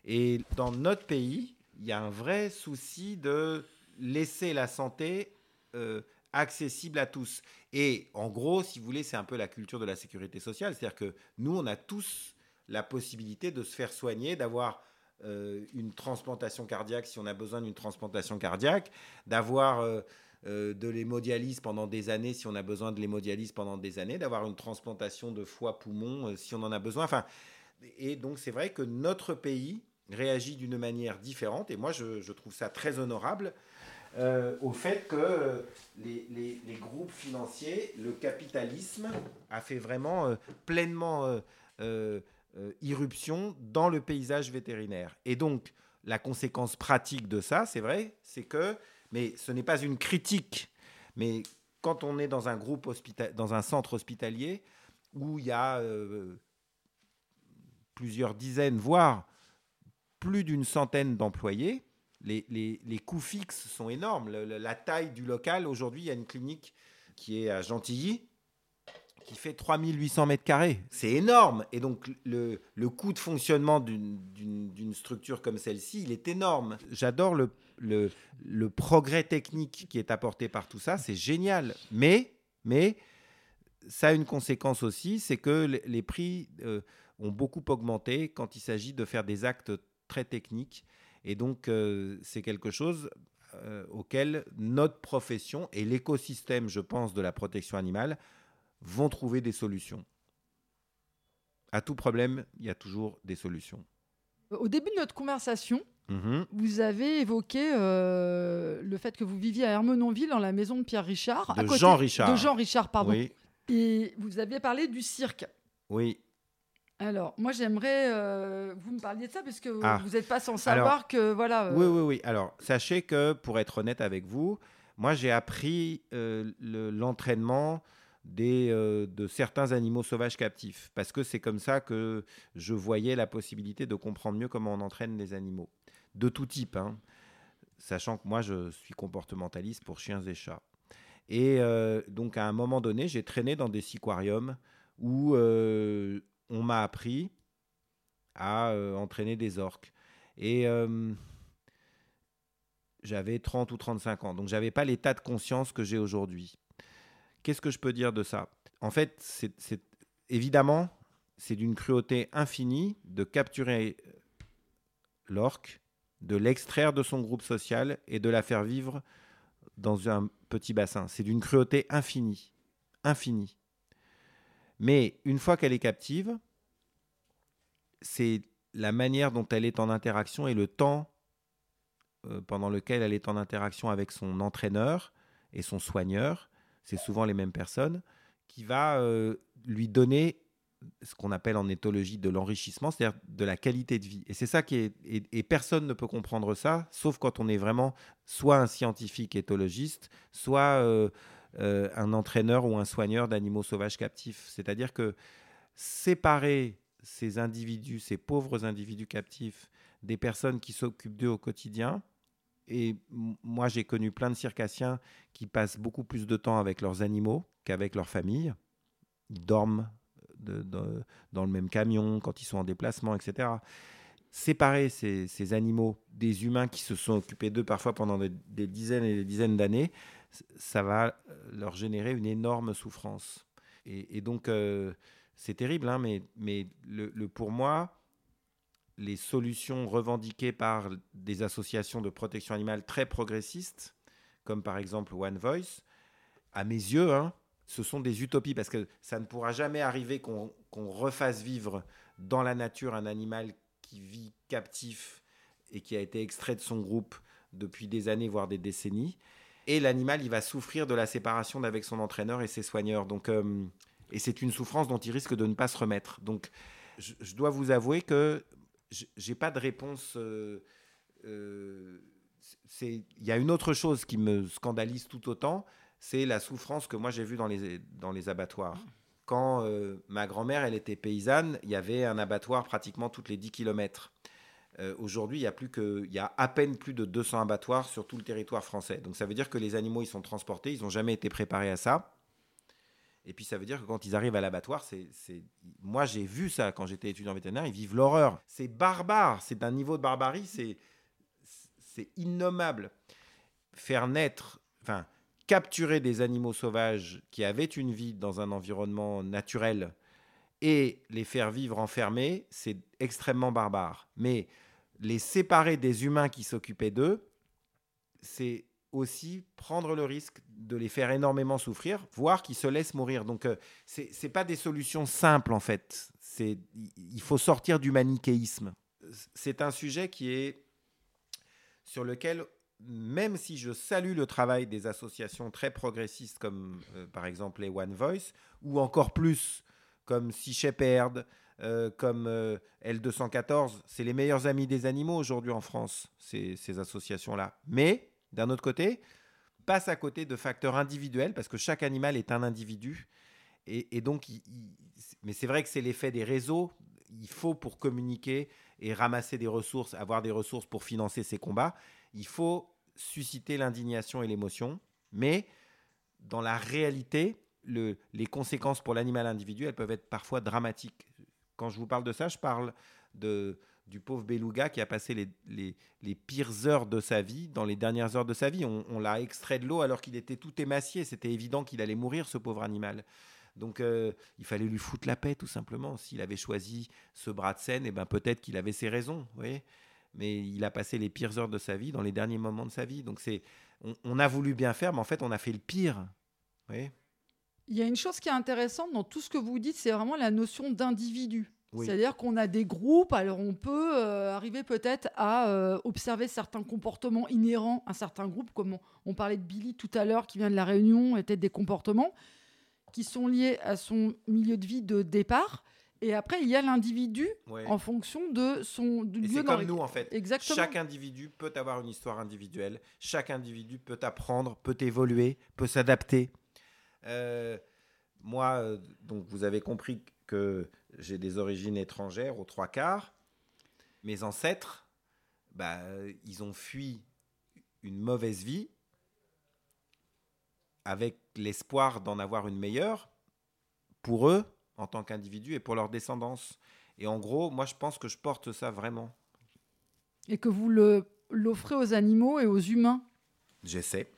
Et dans notre pays, il y a un vrai souci de laisser la santé euh, accessible à tous. Et en gros, si vous voulez, c'est un peu la culture de la sécurité sociale. C'est-à-dire que nous, on a tous la possibilité de se faire soigner, d'avoir euh, une transplantation cardiaque si on a besoin d'une transplantation cardiaque, d'avoir euh, de l'hémodialyse pendant des années si on a besoin de l'hémodialyse pendant des années, d'avoir une transplantation de foie-poumon si on en a besoin. Enfin, et donc c'est vrai que notre pays réagit d'une manière différente. Et moi, je, trouve ça très honorable euh, au fait que les, les, groupes financiers, le capitalisme, a fait vraiment euh, pleinement euh, irruption dans le paysage vétérinaire. Et donc, la conséquence pratique de ça, c'est vrai, c'est que, mais ce n'est pas une critique, mais quand on est dans un groupe hospital, dans un centre hospitalier où il y a plusieurs dizaines, voire plus d'une centaine d'employés. Les, les, coûts fixes sont énormes. la taille du local, aujourd'hui, il y a une clinique qui est à Gentilly, qui fait 3800 mètres carrés. C'est énorme. Et donc, le, le coût de fonctionnement d'une structure comme celle-ci, il est énorme. J'adore le, le, progrès technique qui est apporté par tout ça. C'est génial. Mais, mais ça a une conséquence aussi, c'est que les prix euh, ont beaucoup augmenté quand il s'agit de faire des actes très technique. Et donc, euh, c'est quelque chose euh, auquel notre profession et l'écosystème, je pense, de la protection animale vont trouver des solutions. À tout problème, il y a toujours des solutions. Au début de notre conversation, mhm. vous avez évoqué euh, le fait que vous viviez à Hermenonville, dans la maison de Pierre Richard. De Jean Richard. De Jean Richard, pardon. Oui. Et vous aviez parlé du cirque. Oui. Alors, moi, j'aimerais euh, vous me parliez de ça parce que ah. vous n'êtes pas sans savoir que voilà. Euh, oui, oui, oui. Alors, sachez que pour être honnête avec vous, moi, j'ai appris euh, l'entraînement de certains animaux sauvages captifs parce que c'est comme ça que je voyais la possibilité de comprendre mieux comment on entraîne les animaux de tout type, hein. sachant que moi, je suis comportementaliste pour chiens et chats. Et donc, à un moment donné, j'ai traîné dans des siquariums où on m'a appris à euh, entraîner des orques. Et euh, j'avais 30 ou 35 ans, donc j'avais pas l'état de conscience que j'ai aujourd'hui. Qu'est-ce que je peux dire de ça? En fait, évidemment, c'est d'une cruauté infinie de capturer l'orque, de l'extraire de son groupe social et de la faire vivre dans un petit bassin. C'est d'une cruauté infinie, infinie. Mais une fois qu'elle est captive, c'est la manière dont elle est en interaction et le temps euh, pendant lequel elle est en interaction avec son entraîneur et son soigneur, c'est souvent les mêmes personnes, qui va euh, lui donner ce qu'on appelle en éthologie de l'enrichissement, c'est-à-dire de la qualité de vie. Et c'est ça qui est... Et, personne ne peut comprendre ça, sauf quand on est vraiment soit un scientifique éthologiste, soit... Euh, euh, un entraîneur ou un soigneur d'animaux sauvages captifs. C'est-à-dire que séparer ces individus, ces pauvres individus captifs, des personnes qui s'occupent d'eux au quotidien, et moi j'ai connu plein de circassiens qui passent beaucoup plus de temps avec leurs animaux qu'avec leur famille. Ils dorment dans le même camion quand ils sont en déplacement, etc séparer ces, animaux des humains qui se sont occupés d'eux parfois pendant des, dizaines et des dizaines d'années, ça va leur générer une énorme souffrance. Et, donc, euh, c'est terrible, hein, mais, mais le, pour moi, les solutions revendiquées par des associations de protection animale très progressistes, comme par exemple One Voice, à mes yeux, hein, ce sont des utopies, parce que ça ne pourra jamais arriver qu'on refasse vivre dans la nature un animal qui vit captif et qui a été extrait de son groupe depuis des années, voire des décennies. Et l'animal, il va souffrir de la séparation d'avec son entraîneur et ses soigneurs. Donc, euh, et c'est une souffrance dont il risque de ne pas se remettre. Donc, je, dois vous avouer que j'ai pas de réponse. Euh, euh, il y a une autre chose qui me scandalise tout autant, c'est la souffrance que moi j'ai vue dans les, dans les abattoirs. Quand ma grand-mère, elle était paysanne, il y avait un abattoir pratiquement toutes les 10 kilomètres. Euh, aujourd'hui, il y a plus que, il y a à peine plus de 200 abattoirs sur tout le territoire français. Donc ça veut dire que les animaux, ils sont transportés, ils n'ont jamais été préparés à ça. Et puis ça veut dire que quand ils arrivent à l'abattoir, c'est, moi j'ai vu ça quand j'étais étudiant vétérinaire, ils vivent l'horreur. C'est barbare, c'est d'un niveau de barbarie, c'est, c'est innommable. Faire naître, enfin capturer des animaux sauvages qui avaient une vie dans un environnement naturel et les faire vivre enfermés, c'est extrêmement barbare. Mais les séparer des humains qui s'occupaient d'eux, c'est aussi prendre le risque de les faire énormément souffrir, voire qu'ils se laissent mourir. Donc, euh, ce n'est pas des solutions simples, en fait. Il faut sortir du manichéisme. C'est un sujet qui est sur lequel, même si je salue le travail des associations très progressistes comme euh, par exemple les One Voice, ou encore plus comme Sea Shepherd, euh, comme euh, L214. C'est les meilleurs amis des animaux aujourd'hui en France, ces, associations-là. Mais, d'un autre côté, passe à côté de facteurs individuels, parce que chaque animal est un individu. Et, donc, mais c'est vrai que c'est l'effet des réseaux. Il faut, pour communiquer et ramasser des ressources, avoir des ressources pour financer ces combats, il faut susciter l'indignation et l'émotion. Mais dans la réalité, les conséquences pour l'animal individuel peuvent être parfois dramatiques. Quand je vous parle de ça, je parle de, du pauvre beluga qui a passé les, les, pires heures de sa vie, dans les dernières heures de sa vie. On, l'a extrait de l'eau alors qu'il était tout émacié. C'était évident qu'il allait mourir, ce pauvre animal. Donc euh, il fallait lui foutre la paix, tout simplement. S'il avait choisi ce bras de scène, eh ben, peut-être qu'il avait ses raisons. mais il a passé les pires heures de sa vie dans les derniers moments de sa vie. Donc c'est, on, a voulu bien faire, mais en fait, on a fait le pire. Vous il y a une chose qui est intéressante dans tout ce que vous dites, c'est vraiment la notion d'individu. C'est-à-dire qu'on a des groupes, alors on peut euh, arriver peut-être à euh, observer certains comportements inhérents à certains groupes, comme on, parlait de Billy tout à l'heure, qui vient de la Réunion, et peut-être des comportements qui sont liés à son milieu de vie de départ. Et après, il y a l'individu en fonction de son lieu C'est comme nous, en fait. Exactement. Chaque individu peut avoir une histoire individuelle. Chaque individu peut apprendre, peut évoluer, peut s'adapter. Euh, moi, donc vous avez compris que j'ai des origines étrangères aux trois quarts. Mes ancêtres, bah, ils ont fui une mauvaise vie avec l'espoir d'en avoir une meilleure pour eux en tant qu'individus et pour leur descendance. Et en gros, moi, je pense que je porte ça vraiment. Et que vous l'offrez aux animaux et aux humains? J'essaie.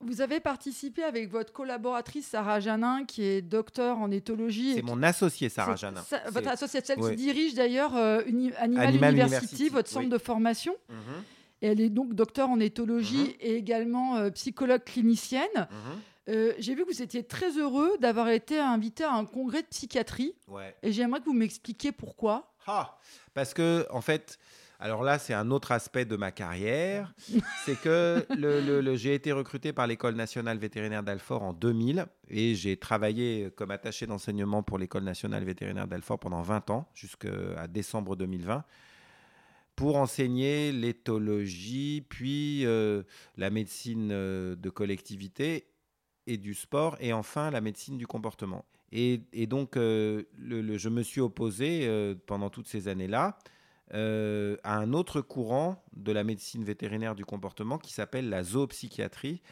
Vous avez participé avec votre collaboratrice Sarah Janin, qui est docteur en éthologie. C'est mon associé Sarah Janin. votre associée, celle qui dirige d'ailleurs euh, Animal, University, votre centre de formation. Mhm. elle est donc docteur en éthologie mhm. et également euh, psychologue clinicienne. Mhm. Euh, j'ai vu que vous étiez très heureux d'avoir été invité à un congrès de psychiatrie. Et j'aimerais que vous m'expliquiez pourquoi. Ah, parce que, en fait, alors là, c'est un autre aspect de ma carrière. c'est que le, j'ai été recruté par l'École nationale vétérinaire d'Alfort en 2000 et j'ai travaillé comme attaché d'enseignement pour l'École nationale vétérinaire d'Alfort pendant 20 ans, jusqu'à décembre 2020 pour enseigner l'éthologie, puis euh, la médecine euh, de collectivité et du sport, et enfin la médecine du comportement. Et, donc, euh, je me suis opposé pendant toutes ces années-là euh, à un autre courant de la médecine vétérinaire du comportement qui s'appelle la zoopsychiatrie,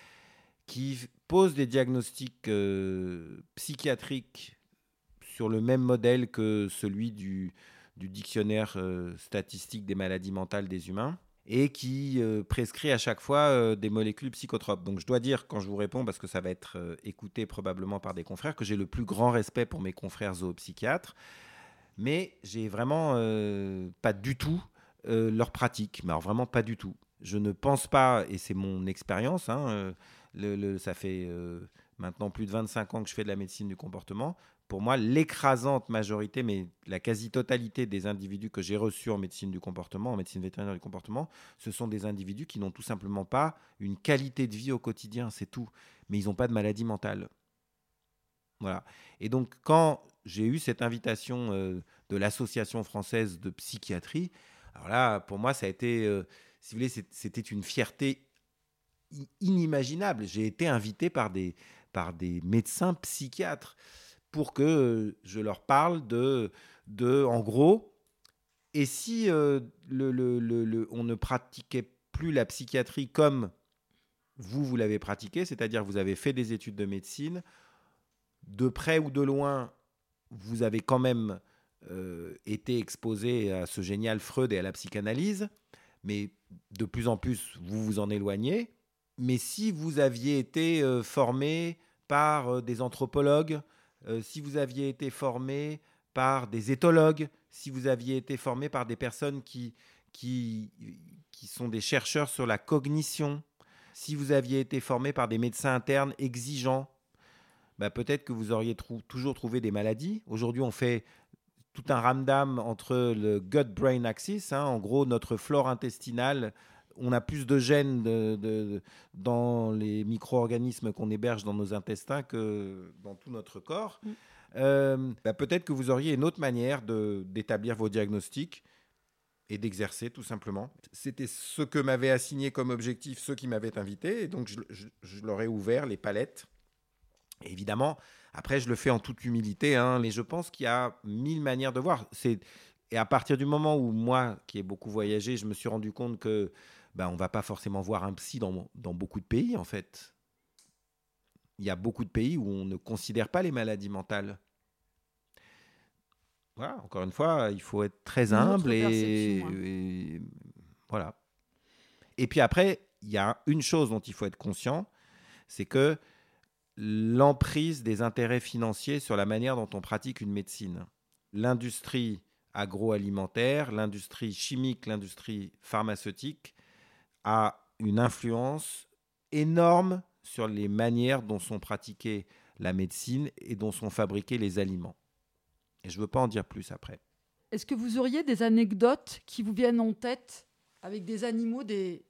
qui pose des diagnostics euh, psychiatriques sur le même modèle que celui du, dictionnaire euh, statistique des maladies mentales des humains et qui prescrit à chaque fois des molécules psychotropes. Donc je dois dire, quand je vous réponds, parce que ça va être écouté probablement par des confrères, que j'ai le plus grand respect pour mes confrères zoopsychiatres mais j'ai vraiment euh, pas du tout euh, leur pratique, mais alors vraiment pas du tout. Je ne pense pas, et c'est mon expérience, hein, euh, ça fait maintenant plus de 25 ans que je fais de la médecine du comportement, pour moi, l'écrasante majorité, mais la quasi-totalité des individus que j'ai reçus en médecine du comportement, en médecine vétérinaire du comportement, ce sont des individus qui n'ont tout simplement pas une qualité de vie au quotidien, c'est tout. Mais ils n'ont pas de maladie mentale. Voilà. Et donc, quand j'ai eu cette invitation euh, de l'Association française de psychiatrie, alors là, pour moi, ça a été, euh, si vous voulez, c'était une fierté inimaginable. J'ai été invité par des, par des médecins psychiatres pour que euh, je leur parle de, de en gros, et si euh, le, le, le, on ne pratiquait plus la psychiatrie comme vous, vous l'avez pratiqué, c'est-à-dire vous avez fait des études de médecine, de près ou de loin, vous avez quand même euh, été exposé à ce génial Freud et à la psychanalyse, mais de plus en plus, vous vous en éloignez. Mais si vous aviez été formé par des anthropologues, euh, si vous aviez été formé par des éthologues, si vous aviez été formé par des personnes qui, qui, qui sont des chercheurs sur la cognition, si vous aviez été formé par des médecins internes exigeants, bah peut-être que vous auriez toujours trouvé des maladies. Aujourd'hui, on fait tout un ramdam entre le gut-brain axis, hein, en gros notre flore intestinale on a plus de gènes de, dans les micro-organismes qu'on héberge dans nos intestins que dans tout notre corps. Mm. Euh, bah, peut-être que vous auriez une autre manière d'établir vos diagnostics et d'exercer tout simplement. C'était ce que m'avaient assigné comme objectif ceux qui m'avaient invité, et donc je, leur ai ouvert les palettes. Évidemment, après, je le fais en toute humilité, hein, mais je pense qu'il y a mille manières de voir. Et à partir du moment où moi, qui ai beaucoup voyagé, je me suis rendu compte que ben, on va pas forcément voir un psy dans, dans beaucoup de pays, en fait. Il y a beaucoup de pays où on ne considère pas les maladies mentales. Voilà, encore une fois, il faut être très humble et, voilà. Et puis après, il y a une chose dont il faut être conscient, c'est que l'emprise des intérêts financiers sur la manière dont on pratique une médecine. L'industrie agroalimentaire, l'industrie chimique, l'industrie pharmaceutique a une influence énorme sur les manières dont sont pratiquées la médecine et dont sont fabriqués les aliments. Et je ne veux pas en dire plus après. Est-ce que vous auriez des anecdotes qui vous viennent en tête avec des animaux des,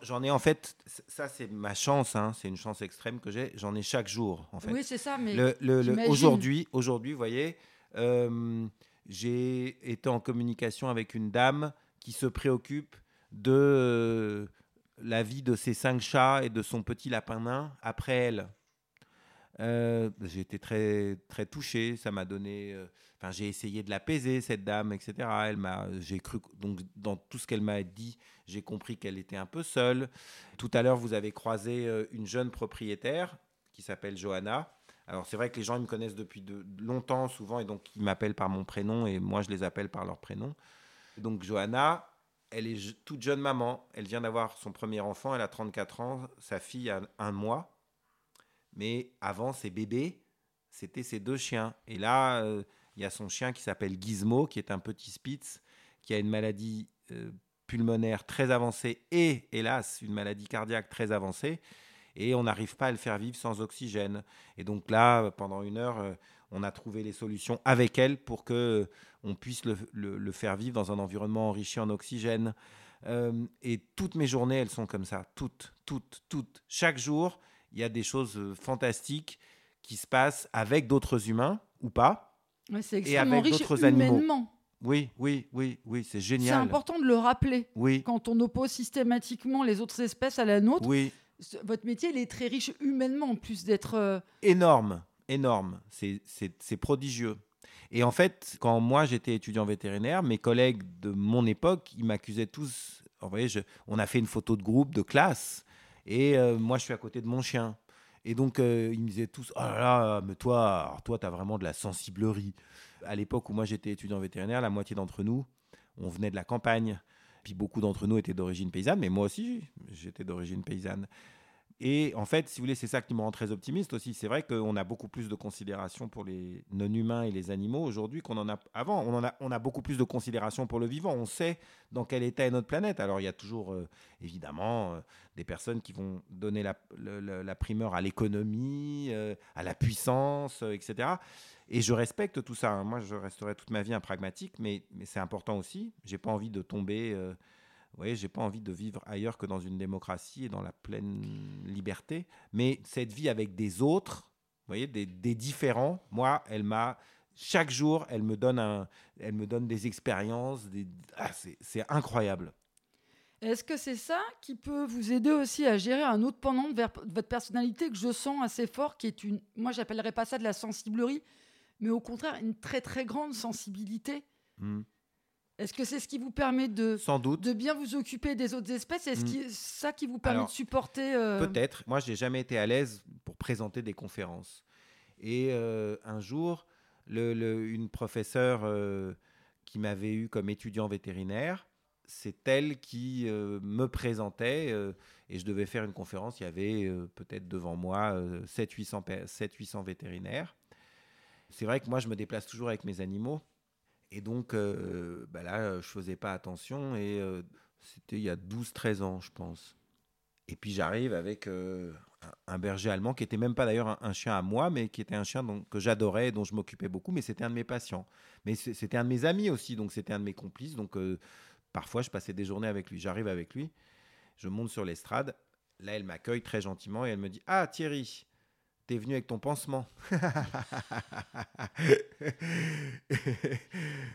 j'en ai en fait, ça c'est ma chance, hein, c'est une chance extrême que j'ai, j'en ai chaque jour en fait. Oui c'est ça, mais le, aujourd'hui, aujourd'hui, vous voyez, euh, j'ai été en communication avec une dame qui se préoccupe de euh, la vie de ses cinq chats et de son petit lapin nain après elle. Euh, j'ai été très très touché, ça m'a donné. Euh, enfin, j'ai essayé de l'apaiser cette dame, etc. Elle m'a, j'ai cru donc dans tout ce qu'elle m'a dit, j'ai compris qu'elle était un peu seule. Tout à l'heure, vous avez croisé une jeune propriétaire qui s'appelle Johanna. Alors c'est vrai que les gens me connaissent depuis de, longtemps souvent et donc ils m'appellent par mon prénom et moi je les appelle par leur prénom. Donc Johanna, elle est toute jeune maman. Elle vient d'avoir son premier enfant. Elle a 34 ans. Sa fille a un mois. Mais avant, ses bébés, c'était ses deux chiens. Et là, euh, il y a son chien qui s'appelle Gizmo, qui est un petit Spitz, qui a une maladie euh, pulmonaire très avancée et, hélas, une maladie cardiaque très avancée. Et on n'arrive pas à le faire vivre sans oxygène. Et donc là, pendant une heure, euh, on a trouvé les solutions avec elle pour que on puisse le, faire vivre dans un environnement enrichi en oxygène. Et toutes mes journées, elles sont comme ça, toutes, toutes, toutes. Chaque jour, il y a des choses euh, fantastiques qui se passent avec d'autres humains ou pas, et avec d'autres animaux. Oui, oui, oui, oui, c'est génial. C'est important de le rappeler. Oui. Quand on oppose systématiquement les autres espèces à la nôtre. Oui. Votre métier, il est très riche humainement, en plus d'être. Énorme énorme, c'est prodigieux. Et en fait, quand moi j'étais étudiant vétérinaire, mes collègues de mon époque, ils m'accusaient tous. Vous voyez, on a fait une photo de groupe, de classe, et euh, moi je suis à côté de mon chien. Et donc euh, ils me disaient tous Oh là là, mais toi, toi, tu as vraiment de la sensiblerie. À l'époque où moi j'étais étudiant vétérinaire, la moitié d'entre nous, on venait de la campagne. Puis beaucoup d'entre nous étaient d'origine paysanne, mais moi aussi, j'étais d'origine paysanne. Et en fait, si vous voulez, c'est ça qui me rend très optimiste aussi. C'est vrai qu'on a beaucoup plus de considération pour les non-humains et les animaux aujourd'hui qu'on en a avant. On, en a, beaucoup plus de considération pour le vivant. On sait dans quel état est notre planète. Alors, il y a toujours, euh, évidemment, euh, des personnes qui vont donner la, primeur à l'économie, euh, à la puissance, etc. Et je respecte tout ça. Hein. Moi, je resterai toute ma vie un pragmatique, mais, mais c'est important aussi. J'ai pas envie de tomber voyez, j'ai pas envie de vivre ailleurs que dans une démocratie et dans la pleine liberté. Mais cette vie avec des autres, vous voyez, des, différents, moi, elle m'a chaque jour, elle me donne un, elle me donne des expériences, des, ah, c'est incroyable. Est-ce que c'est ça qui peut vous aider aussi à gérer un autre pendant de votre personnalité que je sens assez fort, qui est une, moi j'appellerais pas ça de la sensiblerie, mais au contraire une très très grande sensibilité? Mmh. Est-ce que c'est ce qui vous permet de, Sans doute. de bien vous occuper des autres espèces? Est-ce que mm. ça qui vous permet de supporter euh, Peut-être. Moi, j'ai jamais été à l'aise pour présenter des conférences. Et euh, un jour, le, une professeure euh, qui m'avait eu comme étudiant vétérinaire, c'est elle qui me présentait et je devais faire une conférence. Il y avait peut-être devant moi 700-800 vétérinaires. C'est vrai que moi, je me déplace toujours avec mes animaux. Et donc, euh, bah là, je faisais pas attention et euh, c'était il y a 12-13 ans, je pense. Et puis j'arrive avec euh, un berger allemand qui était même pas d'ailleurs un, chien à moi, mais qui était un chien que j'adorais, dont je m'occupais beaucoup, mais c'était un de mes patients. Mais c'était un de mes amis aussi, donc c'était un de mes complices. Donc parfois, je passais des journées avec lui. J'arrive avec lui, je monte sur l'estrade. Là, elle m'accueille très gentiment et elle me dit Ah, Thierry, t'es venu avec ton pansement.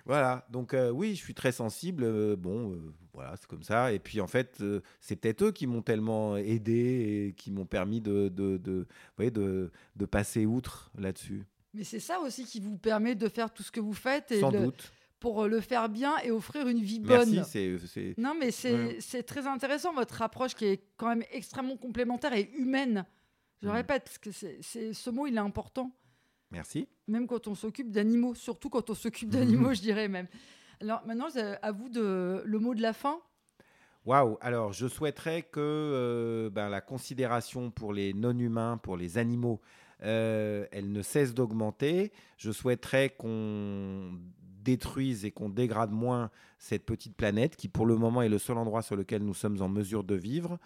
voilà, donc euh, oui, je suis très sensible. Euh, bon, euh, voilà, c'est comme ça. Et puis en fait, c'est peut-être eux qui m'ont tellement aidé et qui m'ont permis de, de, de, de, de passer outre là-dessus. Mais c'est ça aussi qui vous permet de faire tout ce que vous faites. Et Sans doute pour le faire bien et offrir une vie bonne. Merci, c'est... Non, mais c'est très intéressant, votre approche qui est quand même extrêmement complémentaire et humaine. Je mm. répète, parce que c'est, ce mot, il est important. Merci. Même quand on s'occupe d'animaux, surtout quand on s'occupe d'animaux, je dirais même. Alors maintenant, à vous de, le mot de la fin. Waouh Alors, je souhaiterais que euh, ben, la considération pour les non-humains, pour les animaux, euh, elle ne cesse d'augmenter. Je souhaiterais qu'on détruise et qu'on dégrade moins cette petite planète qui, pour le moment, est le seul endroit sur lequel nous sommes en mesure de vivre.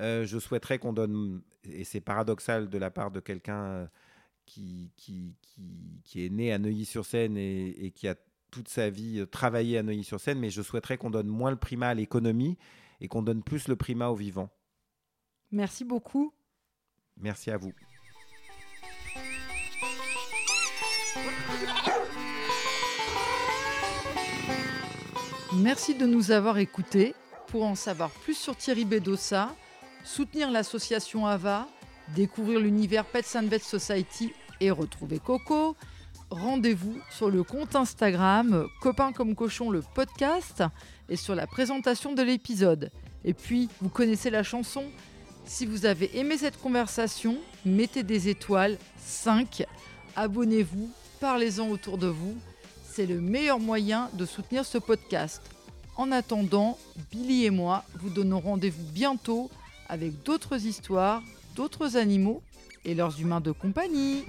Euh, je souhaiterais qu'on donne, et c'est paradoxal de la part de quelqu'un euh, qui, qui, qui, est né à Neuilly-sur-Seine et, qui a toute sa vie euh, travaillé à Neuilly-sur-Seine, mais je souhaiterais qu'on donne moins le primat à l'économie et qu'on donne plus le primat au vivant. Merci beaucoup. Merci à vous. Merci de nous avoir écoutés. Pour en savoir plus sur Thierry Bedossa, soutenir l'association AVA, découvrir l'univers Pets and Vet Society et retrouver Coco, rendez-vous sur le compte Instagram Copain comme cochon le podcast et sur la présentation de l'épisode. Et puis, vous connaissez la chanson Si vous avez aimé cette conversation, mettez des étoiles, 5, abonnez-vous, parlez-en autour de vous. C'est le meilleur moyen de soutenir ce podcast. En attendant, Billy et moi vous donnons rendez-vous bientôt avec d'autres histoires, d'autres animaux et leurs humains de compagnie.